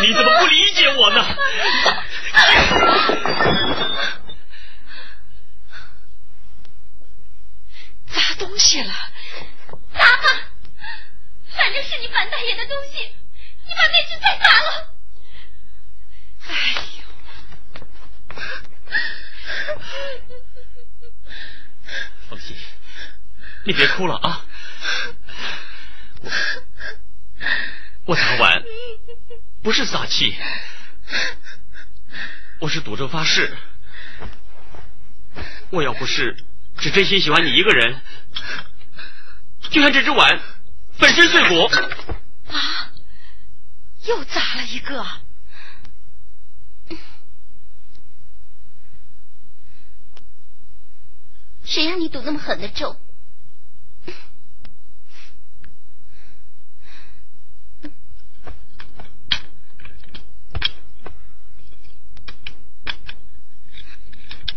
你怎么不理解我呢？砸东西了？砸吧，反正是你樊大爷的东西，你把那只再砸了。哎呦！放心，你别哭了啊！我我砸碗不是撒气，我是赌咒发誓，我要不是只真心喜欢你一个人，就像这只碗粉身碎骨。啊！又砸了一个。谁让你赌那么狠的咒？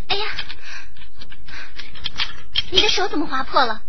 哎呀，你的手怎么划破了？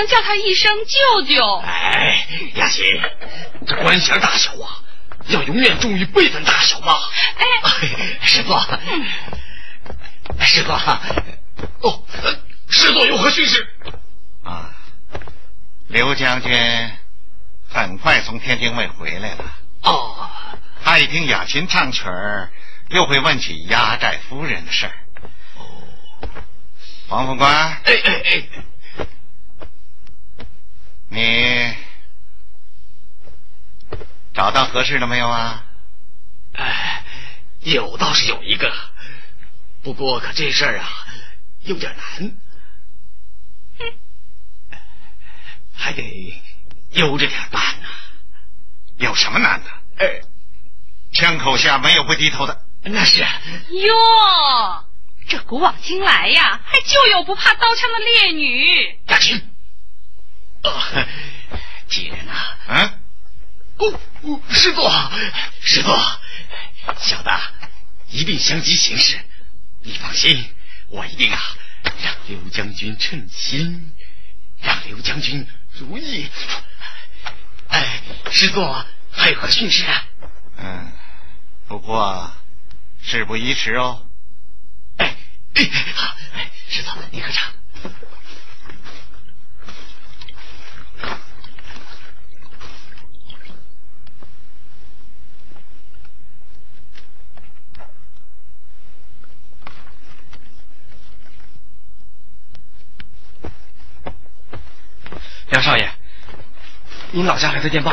能叫他一声舅舅？哎，雅琴，这官衔大小啊，要永远重于辈分大小嘛。哎，师傅，师座，哦，师座有何训示？啊，刘将军很快从天津卫回来了。哦，他一听雅琴唱曲儿，又会问起压寨夫人的事儿。哦，王副官，哎哎哎，你找到合适的没有啊？哎，有倒是有一个，不过可这事儿啊有点难，还得悠着点办呢。有什么难的？哎，枪口下没有不低头的。那是。哟，这古往今来呀，还就有不怕刀枪的烈女。雅琴，哦，既然啊，嗯，师座，师座，小的一定相机行事，你放心，我一定啊让刘将军称心，让刘将军如意。哎，师座还有何训示啊？嗯，不过事不宜迟哦。哎，哎好，哎，师座你喝茶。梁少爷，您老家来的电报。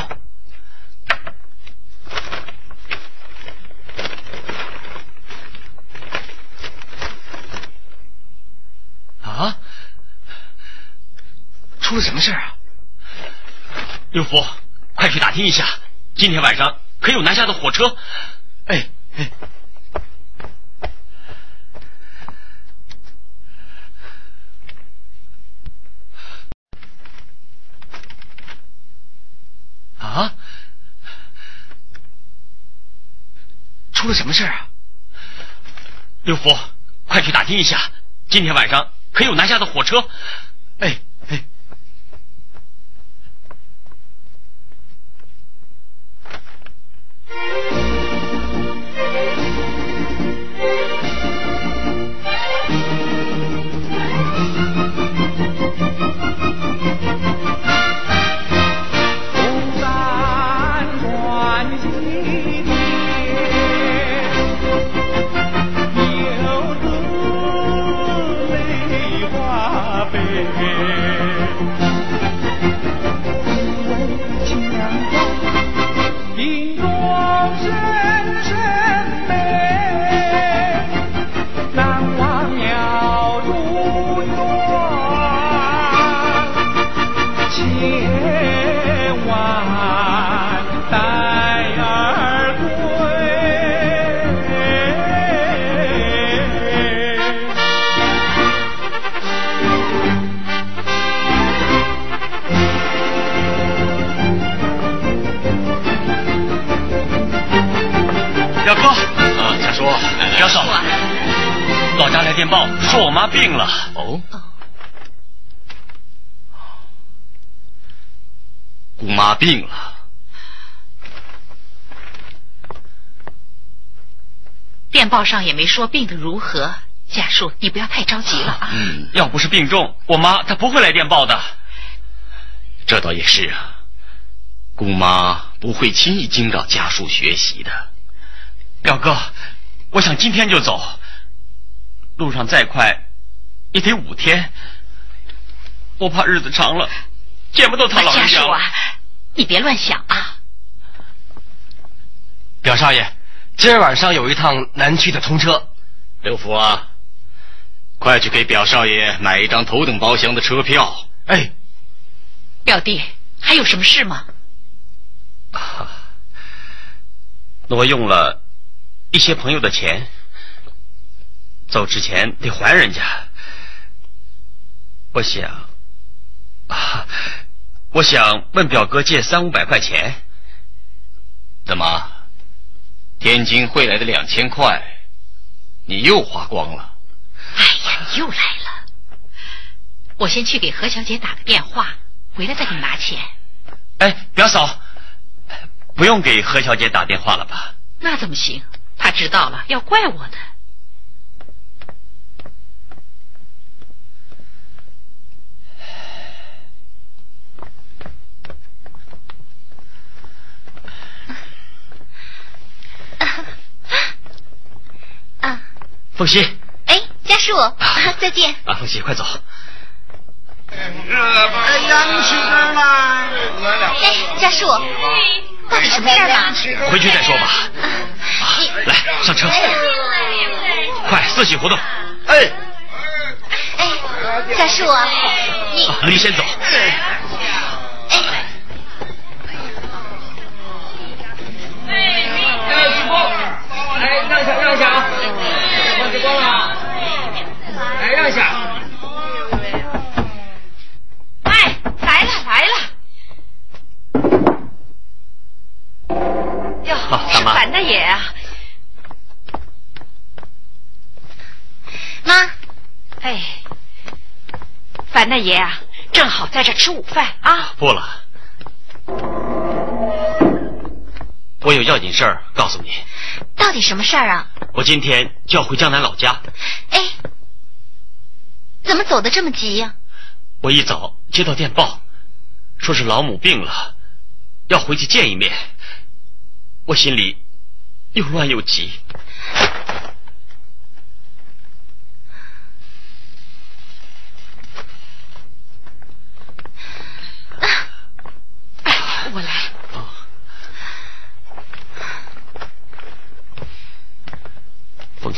啊？出了什么事啊？六福，快去打听一下，今天晚上可有南下的火车？哎哎，啊？出了什么事啊？六福，快去打听一下，今天晚上可有南下的火车？哎哎。电报说我妈病了哦，姑妈病了。电报上也没说病的如何，贾树，你不要太着急了啊。嗯，要不是病重，我妈她不会来电报的。这倒也是啊，姑妈不会轻易惊扰家树学习的。表哥，我想今天就走。路上再快，也得五天。我怕日子长了，见不到他老人家。家啊，你别乱想啊！表少爷，今儿晚上有一趟南区的通车。刘福啊，快去给表少爷买一张头等包厢的车票。哎，表弟，还有什么事吗？挪用了一些朋友的钱。走之前得还人家，我想，啊，我想问表哥借三五百块钱。怎么，天津汇来的两千块，你又花光了？哎呀，又来了！我先去给何小姐打个电话，回来再给你拿钱。哎，表嫂，不用给何小姐打电话了吧？那怎么行？她知道了要怪我的。凤溪，哎，家树，(laughs) 再见。啊，凤溪，快走。哎，家树，到底什么事儿啊？回去再说吧。啊来，上车。快，四喜活动。哎，哎，家树，你你先走。哎，哎，让下，让下啊。时光了，来让一下。哎，来了来了。哟，是樊大爷啊。妈。哎，樊大爷啊，正好在这吃午饭啊。不了，我有要紧事儿告诉你。到底什么事儿啊？我今天就要回江南老家。哎，怎么走的这么急呀？我一早接到电报，说是老母病了，要回去见一面。我心里又乱又急。我来。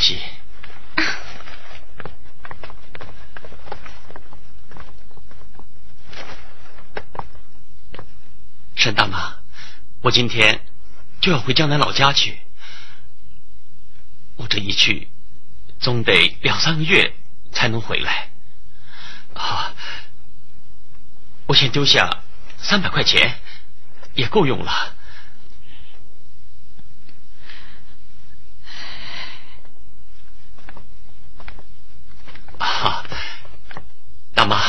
凤溪，(laughs) 沈大妈，我今天就要回江南老家去。我这一去，总得两三个月才能回来。啊，我先丢下三百块钱，也够用了。啊，大妈，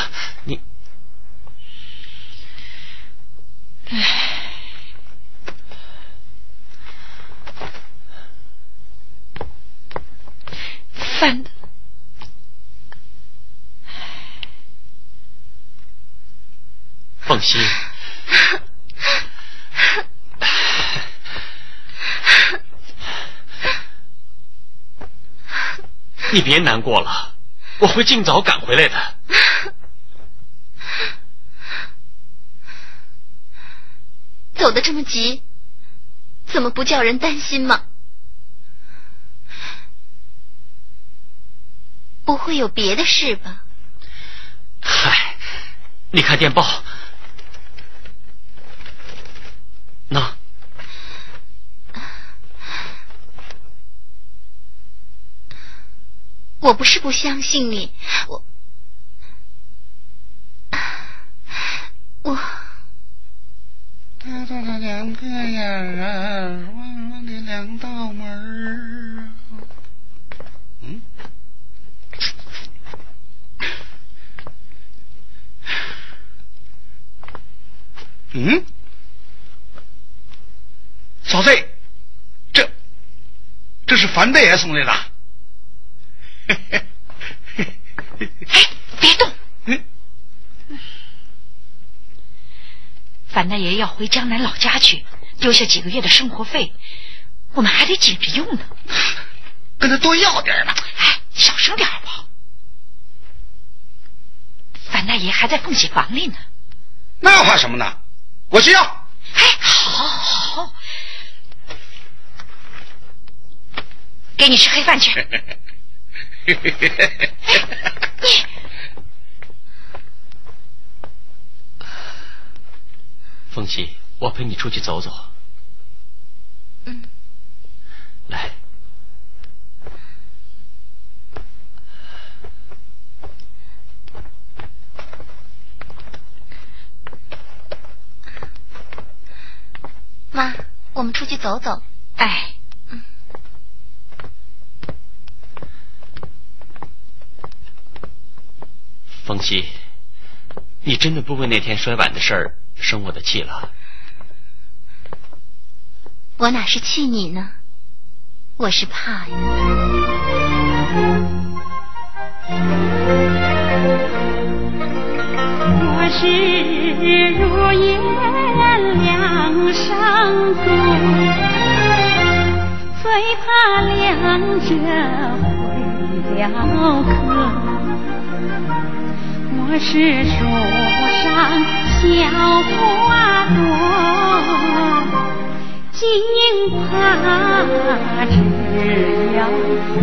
你，哎，烦的，放心，你别难过了。我会尽早赶回来的。(laughs) 走得这么急，怎么不叫人担心吗？不会有别的事吧？嗨，你看电报，那我不是不相信你，我我他这两个眼儿，弯弯的两道门儿。嗯。嗯，小贼，这这是樊大爷送来的。(laughs) 哎，别动！樊大爷要回江南老家去，丢下几个月的生活费，我们还得紧着用呢。(laughs) 跟他多要点吧。哎，小声点好不好？樊大爷还在凤喜房里呢。那怕什么呢？我去要。哎，好，好，给你吃黑饭去。(laughs) 你 (laughs) 凤喜，我陪你出去走走。嗯，来，妈，我们出去走走。哎，凤喜，你真的不为那天摔碗的事儿生我的气了？我哪是气你呢？我是怕呀。我是如烟两上走，最怕两者会了客。我是树上小花朵，竟怕只要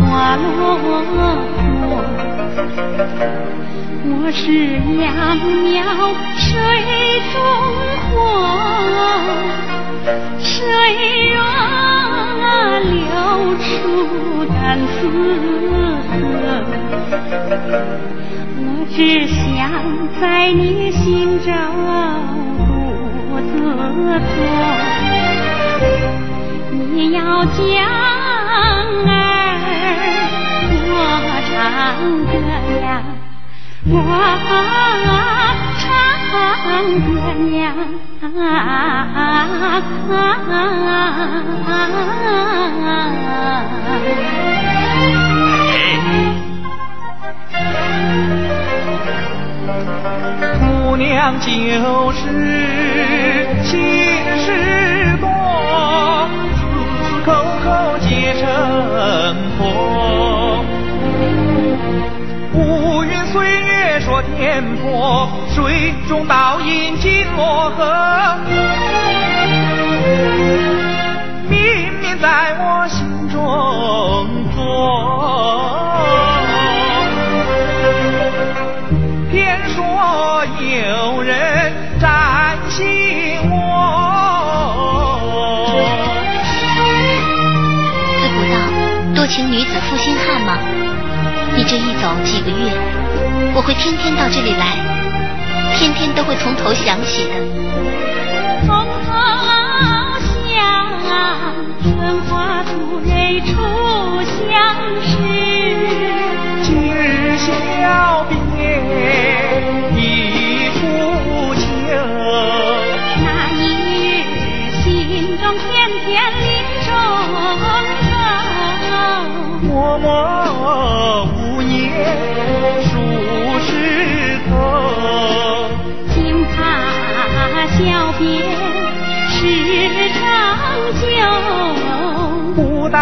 花落魄。我是窈窕水中花，水若流出干丝河。我只想在你心中独自坐，你要将儿我唱歌呀，我唱歌呀。姑娘就是心事多，字口口皆成佛。乌云岁月说颠簸，水中倒影尽落河。明明在我心中坐。偏说有人占心窝。自古道多情女子这一走几个月，我会天天到这里来，天天都会从头想起的。从头想，春花吐蕊初相识。今日小别一初秋，那一日心中甜甜林中走，默默是长久，不带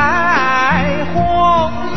红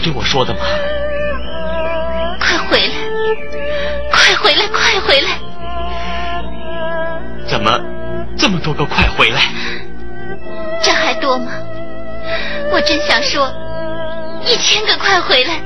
对我说的吗？快回来，快回来，快回来！怎么这么多个快回来？这还多吗？我真想说，一千个快回来！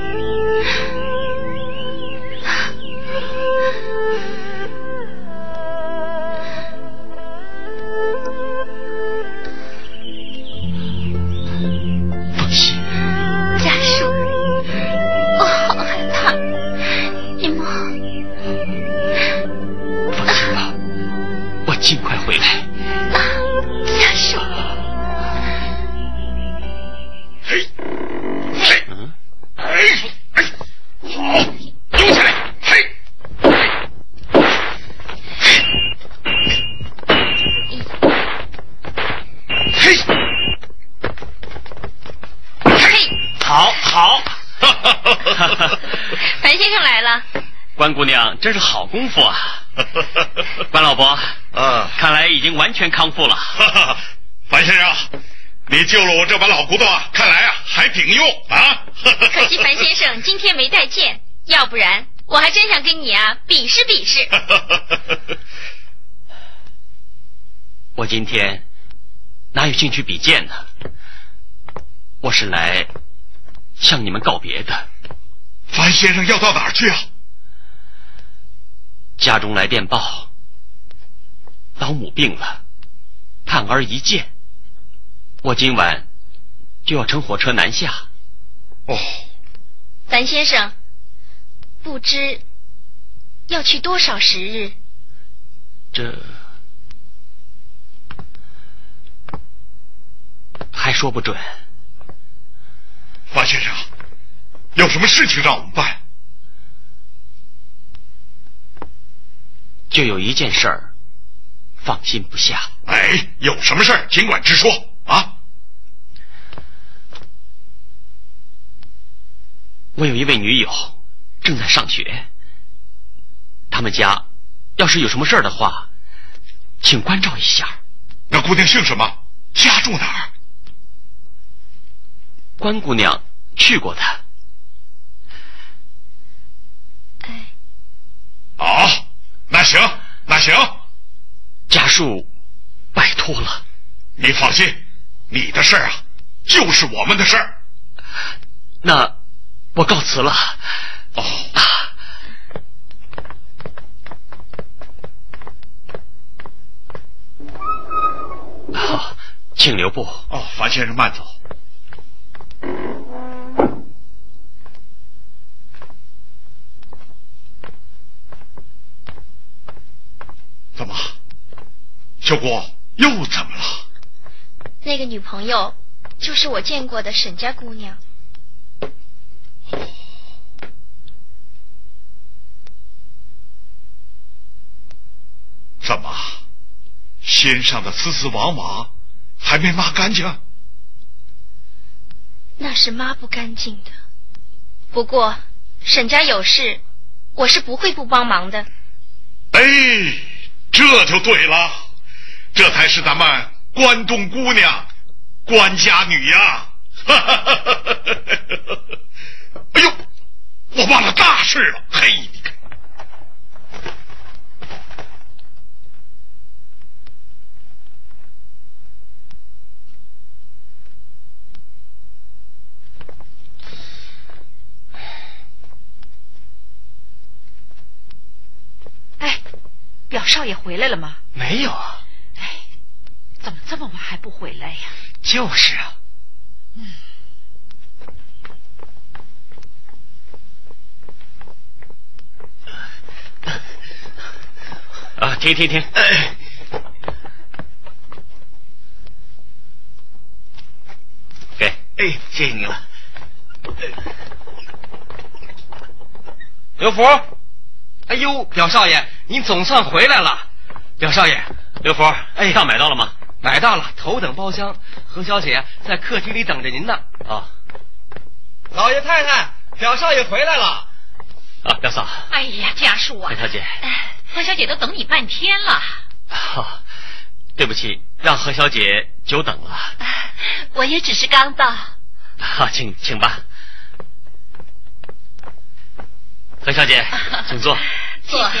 关姑娘真是好功夫啊！(laughs) 关老伯，嗯，看来已经完全康复了。哈哈，樊先生，你救了我这把老骨头啊，看来啊还顶用啊。(laughs) 可惜樊先生今天没带剑，要不然我还真想跟你啊比试比试。(laughs) 我今天哪有兴趣比剑呢？我是来向你们告别的。樊先生要到哪儿去啊？家中来电报，老母病了，盼儿一见，我今晚就要乘火车南下。哦，樊先生，不知要去多少时日？这还说不准。樊先生，有什么事情让我们办？就有一件事儿，放心不下。哎，有什么事儿尽管直说啊。我有一位女友正在上学，他们家要是有什么事儿的话，请关照一下。那姑娘姓什么？家住哪儿？关姑娘去过的。哎，哦，那行，那行，家树，拜托了。你放心，你的事儿啊，就是我们的事儿。那我告辞了。哦，好，请留步。哦，樊先生慢走。秀姑又怎么了？那个女朋友就是我见过的沈家姑娘。怎么，心上的丝丝网网还没抹干净？那是抹不干净的。不过沈家有事，我是不会不帮忙的。哎，这就对了，这才是咱们关东姑娘，关家女呀！(laughs) 哎呦，我忘了大事了，嘿，你看。哎，表少爷回来了吗？没有啊。哎，怎么这么晚还不回来呀？就是啊。嗯。啊，停停停！哎，给，哎，谢谢你了。刘福，哎呦，表少爷，您总算回来了。表少爷，刘福，哎，票买到了吗？买到了，头等包厢，何小姐在客厅里等着您呢。啊，老爷太太，表少爷回来了。啊，表嫂。哎呀，家叔啊，何小姐，何小姐都等你半天了。啊，对不起，让何小姐久等了。我也只是刚到。好，请请吧。何小姐，(laughs) 请坐。坐。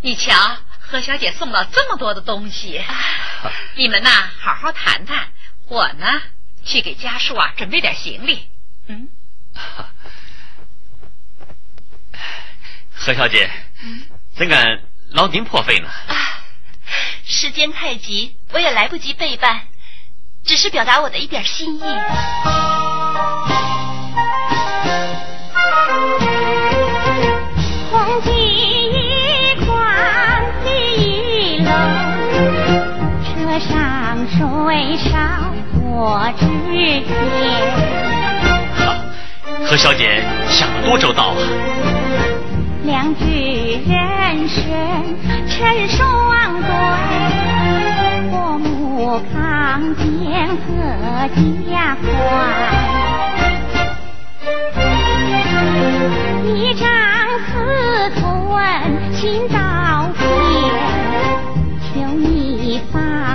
你瞧，何小姐送了这么多的东西，你们呐好好谈谈，我呢去给家树啊准备点行李。嗯。何小姐，嗯怎敢劳您破费呢？啊，时间太急，我也来不及备办，只是表达我的一点心意。火之天。好，何小姐想的多周到啊！两句人生成双对，我母康健何家欢。一张四寸心照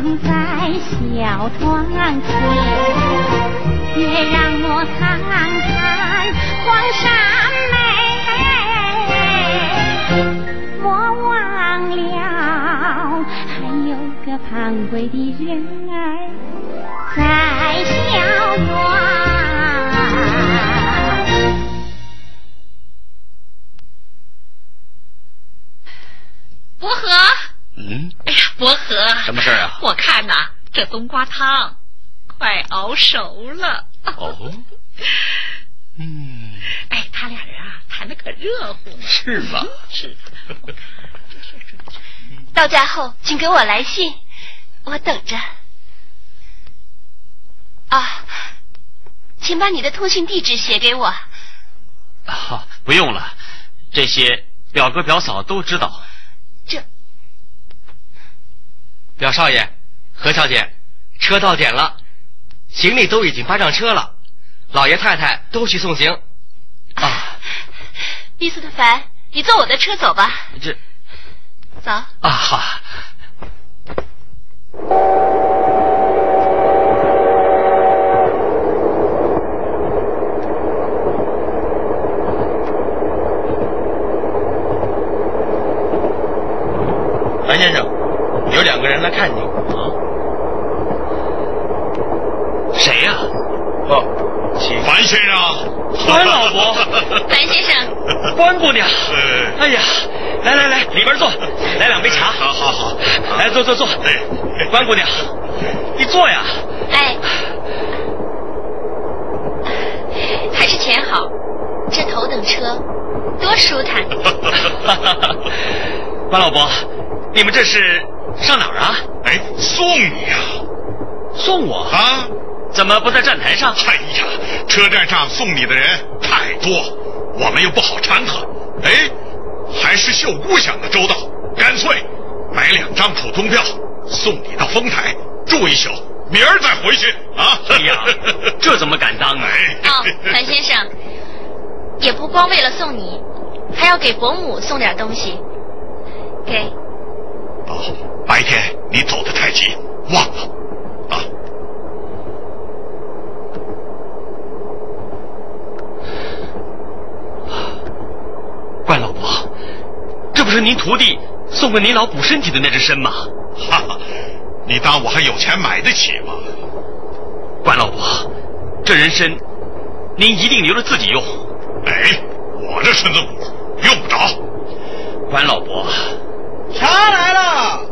放在小窗前，也让我看看黄山美。我忘了，还有个盼归的人儿在校园。薄荷，嗯，哎呀，薄荷，什么事儿啊？我看呐，这冬瓜汤快熬熟了。哦，(laughs) 嗯，哎，他俩人啊谈的可热乎呢。是吗？是。到家后，请给我来信，我等着。啊，请把你的通讯地址写给我。啊，不用了，这些表哥表嫂都知道。这，表少爷，何小姐，车到点了，行李都已经搬上车了，老爷太太都去送行。啊，伊斯特凡，你坐我的车走吧。这，走。啊好。樊先生，有两个人来看你。啊？谁呀、哦，樊先生，关老伯，(laughs) 白先生，关姑娘。呃哎呀，来来来，里边坐，来两杯茶。好好好，来坐坐坐。哎，关姑娘，你坐呀。哎，还是钱好，这头等车多舒坦。(laughs) 关老伯，你们这是上哪儿啊？哎哎，送你呀、送我啊？怎么不在站台上？哎呀，车站上送你的人太多，我们又不好掺和。哎，还是秀姑想的周到，干脆买两张普通票送你到丰台住一宿，明儿再回去啊！哎呀，(laughs) 这怎么敢当啊？哦，谭先生，也不光为了送你，还要给伯母送点东西。给，哦，白天你走得太急，忘了啊。关老伯，这不是您徒弟送给您老补身体的那只参吗？哈哈，你当我还有钱买得起吗？关老伯，这人参您一定留着自己用。哎，我这身子骨用不着。关老伯，茶来了。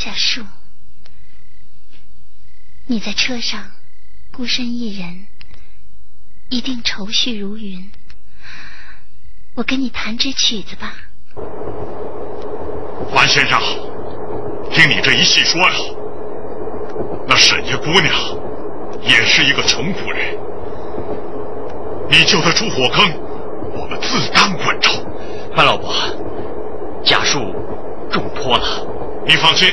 贾树，你在车上孤身一人，一定愁绪如云。我跟你弹支曲子吧。关先生，听你这一细说呀，那沈家姑娘也是一个穷苦人，你救她出火坑，我们自当关照。关老伯，贾树中坡了。你放心，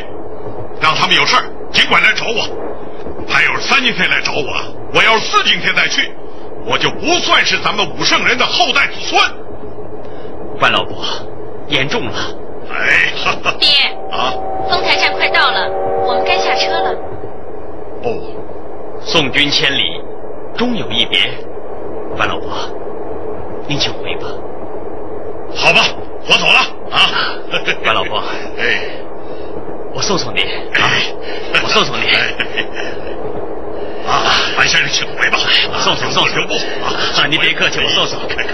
让他们有事儿尽管来找我。他要是三更天来找我，我要是四更天再去，我就不算是咱们武圣人的后代子孙。关老伯，言重了。哎，哈哈爹啊，丰台站快到了，我们该下车了。哦，送君千里，终有一别。关老伯，您请回吧。好吧，我走了啊。关老伯，(laughs) 哎，我送送你啊，我送送你。啊，白先生，请回吧。我送送送留步啊！你别客气，我送送。人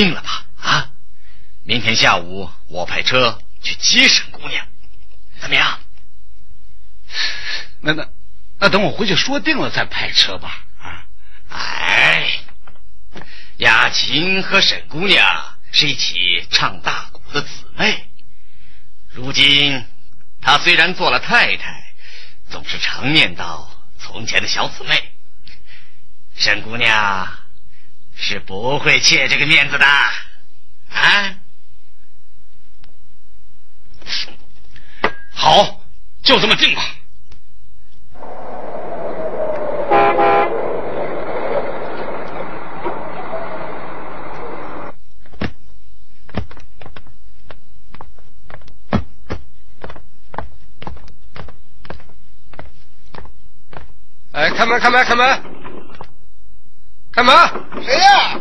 定了吧？啊，明天下午我派车去接沈姑娘，怎么样？那那那等我回去说定了再派车吧。啊，哎，雅琴和沈姑娘是一起唱大鼓的姊妹，如今她虽然做了太太，总是常念叨从前的小姊妹。沈姑娘是不会欠这个面子的，啊！好，就这么定吧。哎，开门，开门，开门，开门！谁呀？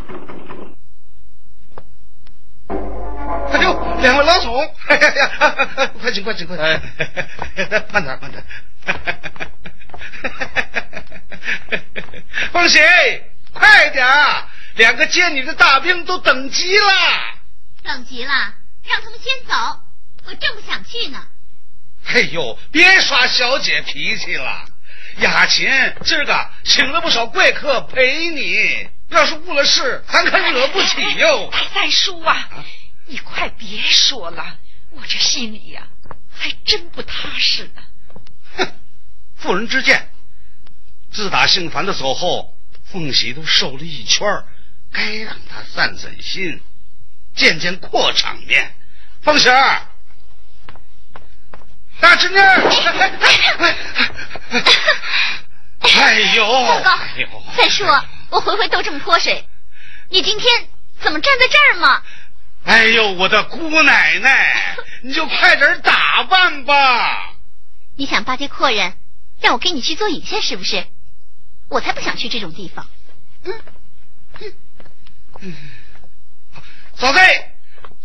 哎呦，两位老总，哎呀呀，快请，快请，快请！哎，(laughs) 慢点，慢点。(laughs) 凤喜，快点！两个接你的大兵都等急了。等急了，让他们先走，我正不想去呢。哎呦，别耍小姐脾气了。雅琴今儿个请了不少贵客陪你，要是误了事，咱可惹不起哟。三叔啊，你快别说了，我这心里呀、还真不踏实呢。哼，妇人之见。自打姓樊的走后，凤喜都瘦了一圈该让他散散心，见见阔场面。凤喜儿，大侄女儿，哎呦，糟糕哎呦，三叔，我回回都这么泼水，你今天怎么站在这儿嘛？哎呦，我的姑奶奶，(laughs) 你就快点打扮吧。你想巴结阔人，让我给你去做引线是不是？我才不想去这种地方。嗯嫂子，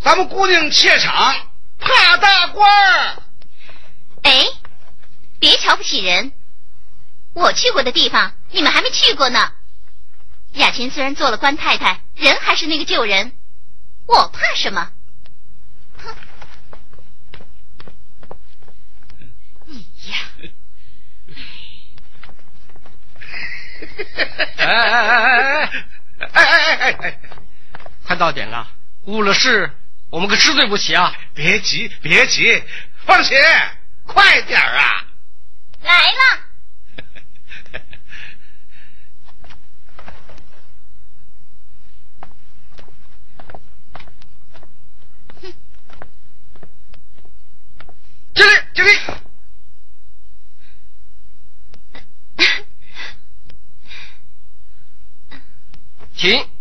咱们姑娘怯场，怕大官儿。哎，别瞧不起人，我去过的地方你们还没去过呢。雅琴虽然做了官太太，人还是那个旧人，我怕什么？哼，你呀，哎哎哎哎哎哎哎哎哎！快到点了，误了事，我们可吃罪不起啊！别急，别急，放心，快点啊！来了。敬礼 (coughs) 请。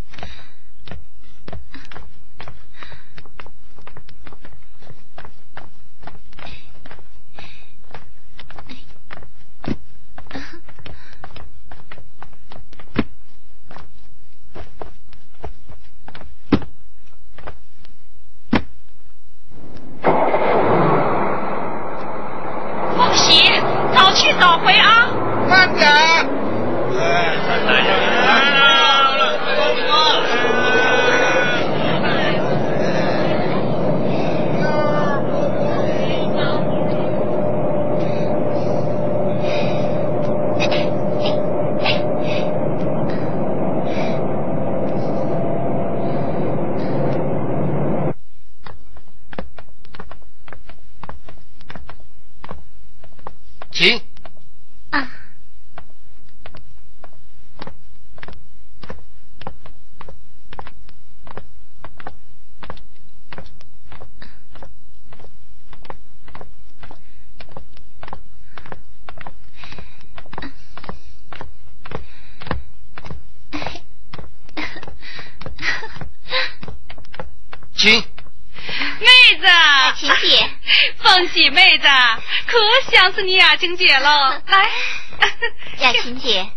晴姐喽。来 (laughs) (laughs) 雅琴姐，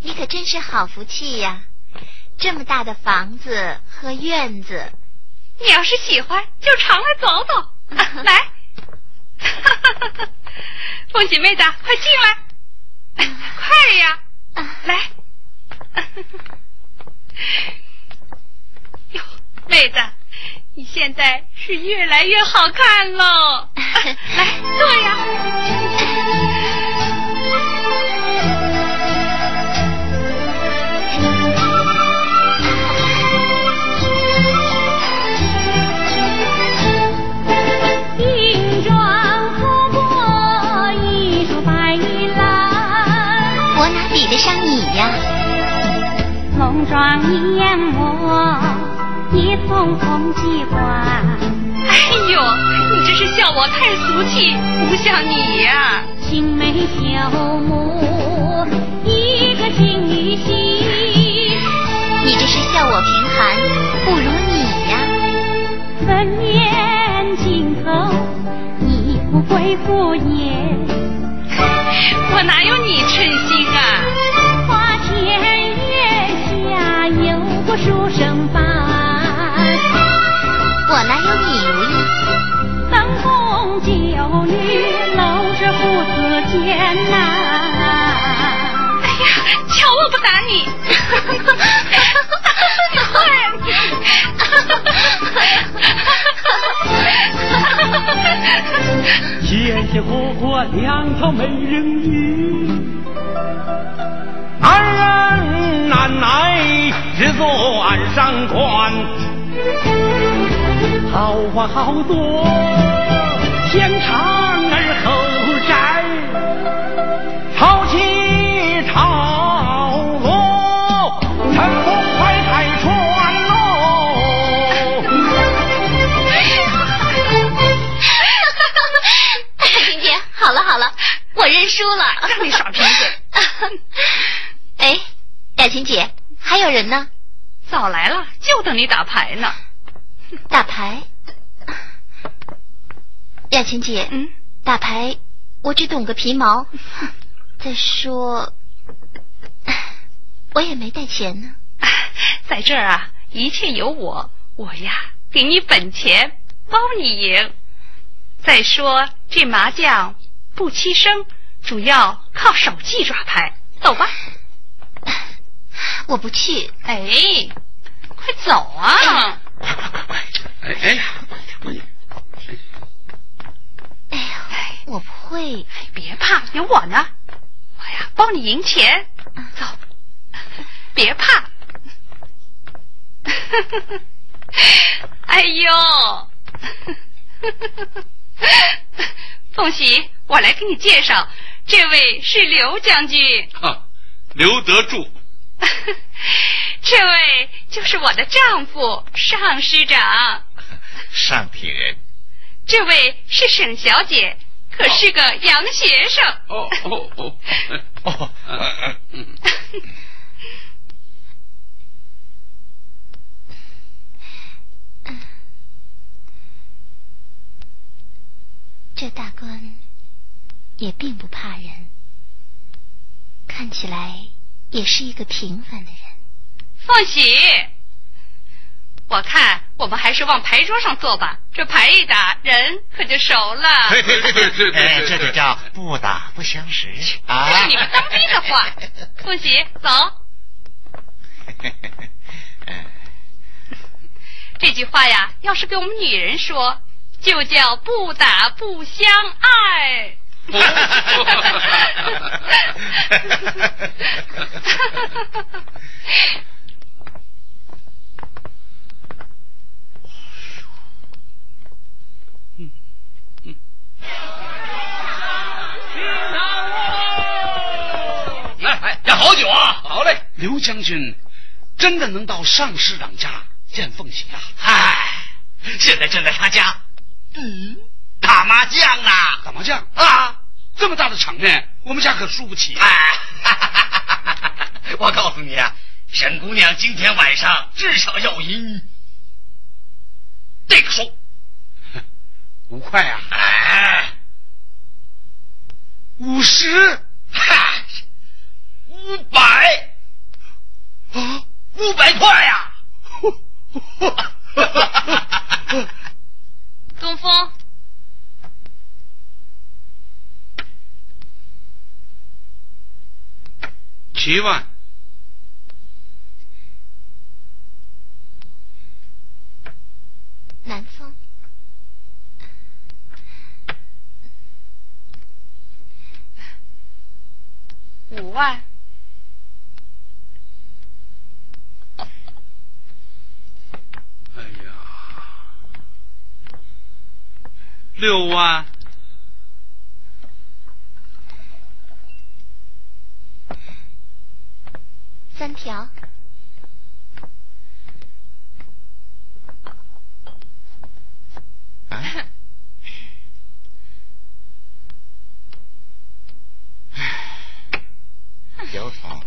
你可真是好福气呀！这么大的房子和院子，你要是喜欢，就常来走走。啊 (laughs) 来，凤姐妹子，快进来，快呀！来，哟，妹子，你现在是越来越好看喽！来，坐呀。浓妆艳抹，一丛红鸡冠。哎呦，你这是笑我太俗气，不像你呀、青眉秀目，一个金玉溪。你这是笑我贫寒，不如你呀。粉面镜头，一副贵妇颜。我哪有你称心我哪有你如意？灯红酒绿搂着父子肩呐、哎呀，瞧我不打你！(laughs) 鲜鲜 (laughs) 活活两条美人鱼，难耐只做岸上观，好花好多，先唱而后摘，潮起潮落，乘风快开船喽。(laughs) 婷姐，好了好了，我认输了。让你耍贫嘴。(laughs) 哎，雅琴姐，还有人呢？早来了，就等你打牌呢。打牌？雅琴姐，嗯，打牌我只懂个皮毛。(laughs) 再说，我也没带钱呢。在这儿啊，一切有我，我呀给你本钱，包你赢。再说这麻将不欺生，主要靠手技抓牌。走吧。我不去。哎，快走啊！快快快快！哎哎呀，哎呀，我不会。哎，别怕，有我呢。我呀，帮你赢钱。走，别怕。哎呦，凤喜，我来给你介绍，这位是刘将军，哈，刘德柱，(laughs) 这位就是我的丈夫尚师长，(laughs) 上体人，这位是沈小姐，可是个洋学生。哦哦哦，哦，嗯 (laughs) (coughs) 这大官也并不怕人，看起来也是一个平凡的人。凤喜，我看我们还是往牌桌上坐吧，这牌一打，人可就熟了。对对对对对对哎，这就叫不打不相识啊！这是你们当兵的话。(laughs) 凤喜，走。(laughs) 这句话呀，要是给我们女人说，就叫不打不相爱。来，哎，要好酒啊！好嘞，刘将军真的能到尚师长家见凤喜啊？嗨，现在正在他家，嗯，打麻将呢。打麻将？啊，这么大的场面，我们家可输不起。哎，(laughs) 我告诉你啊，沈姑娘今天晚上至少要赢这个数。(laughs) 五块啊，哎，五十。嗨，五百。啊，五百块呀、(laughs) 东风，七万。南方。五万。哎呀。六万。三条，有床。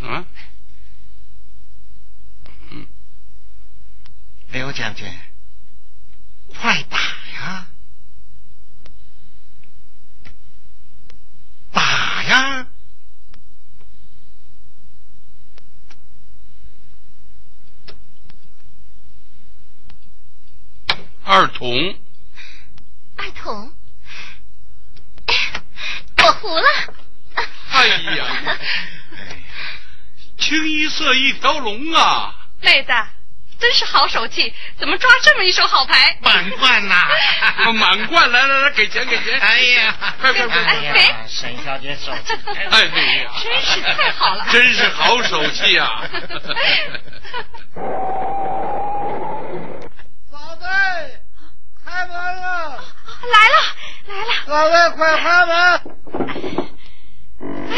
嗯，嗯，刘将军，快打呀！打呀！二筒，二筒，我胡了。哎呀，清一色一条龙啊！妹子，真是好手气，怎么抓这么一手好牌？满贯呐！(laughs) 满贯，来来来，给钱给钱！哎呀，快快快！哎呀，沈小姐手气，哎呀，真是太好了，真是好手气啊！(laughs) (laughs) 嫂子，开门了！来了来了！老外快开门！哎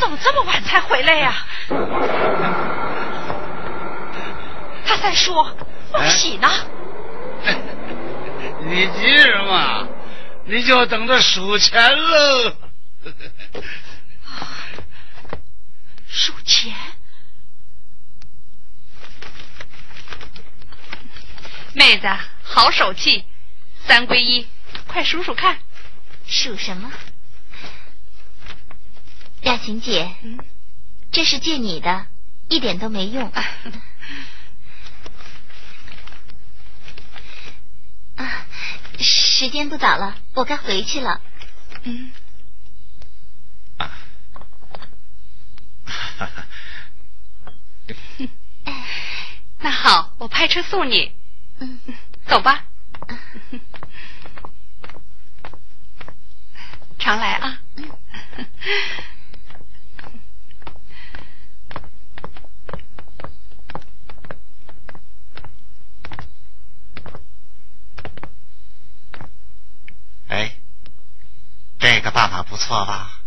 怎么这么晚才回来呀？他在说恭喜呢。(laughs) 你急什么？你就等着数钱喽。数钱？妹子，好手气，三归一，快数数看。数什么？雅琴姐，嗯这是借你的，一点都没用。(laughs) 啊，时间不早了，我该回去了。嗯，(laughs) 那好，我派车送你。嗯，走吧。(laughs) 常来啊。哎，这个办法不错吧？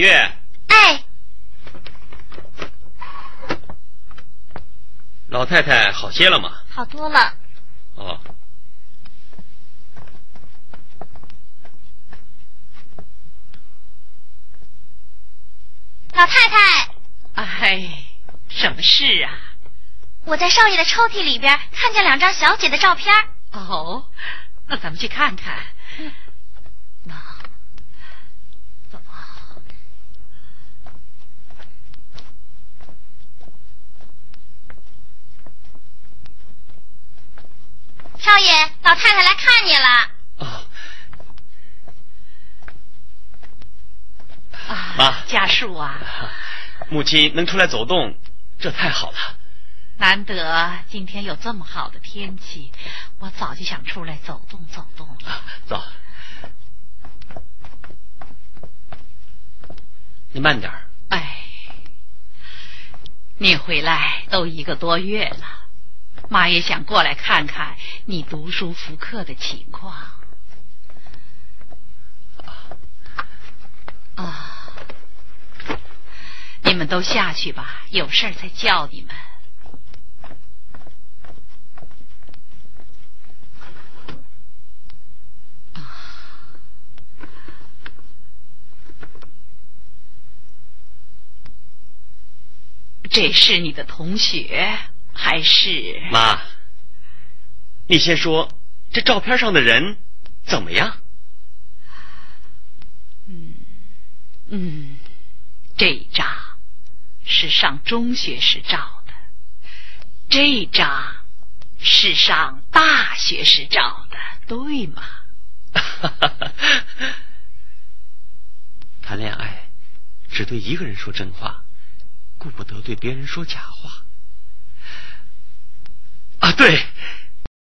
月，哎，老太太好些了吗？好多了。哦，老太太，哎，什么事啊？我在少爷的抽屉里边看见两张小姐的照片。哦，那咱们去看看。那怎么？少爷，老太太来看你了。啊，妈，家树啊，(laughs) 母亲能出来走动，这太好了。难得今天有这么好的天气，我早就想出来走动走动了。走，你慢点哎，你回来都一个多月了。妈也想过来看看你读书复课的情况。啊，你们都下去吧，有事儿再叫你们。这是你的同学。还是妈，你先说，这照片上的人怎么样？嗯嗯，这张是上中学时照的，这张是上大学时照的，对吗？(laughs) 谈恋爱只对一个人说真话，顾不得对别人说假话。啊，对，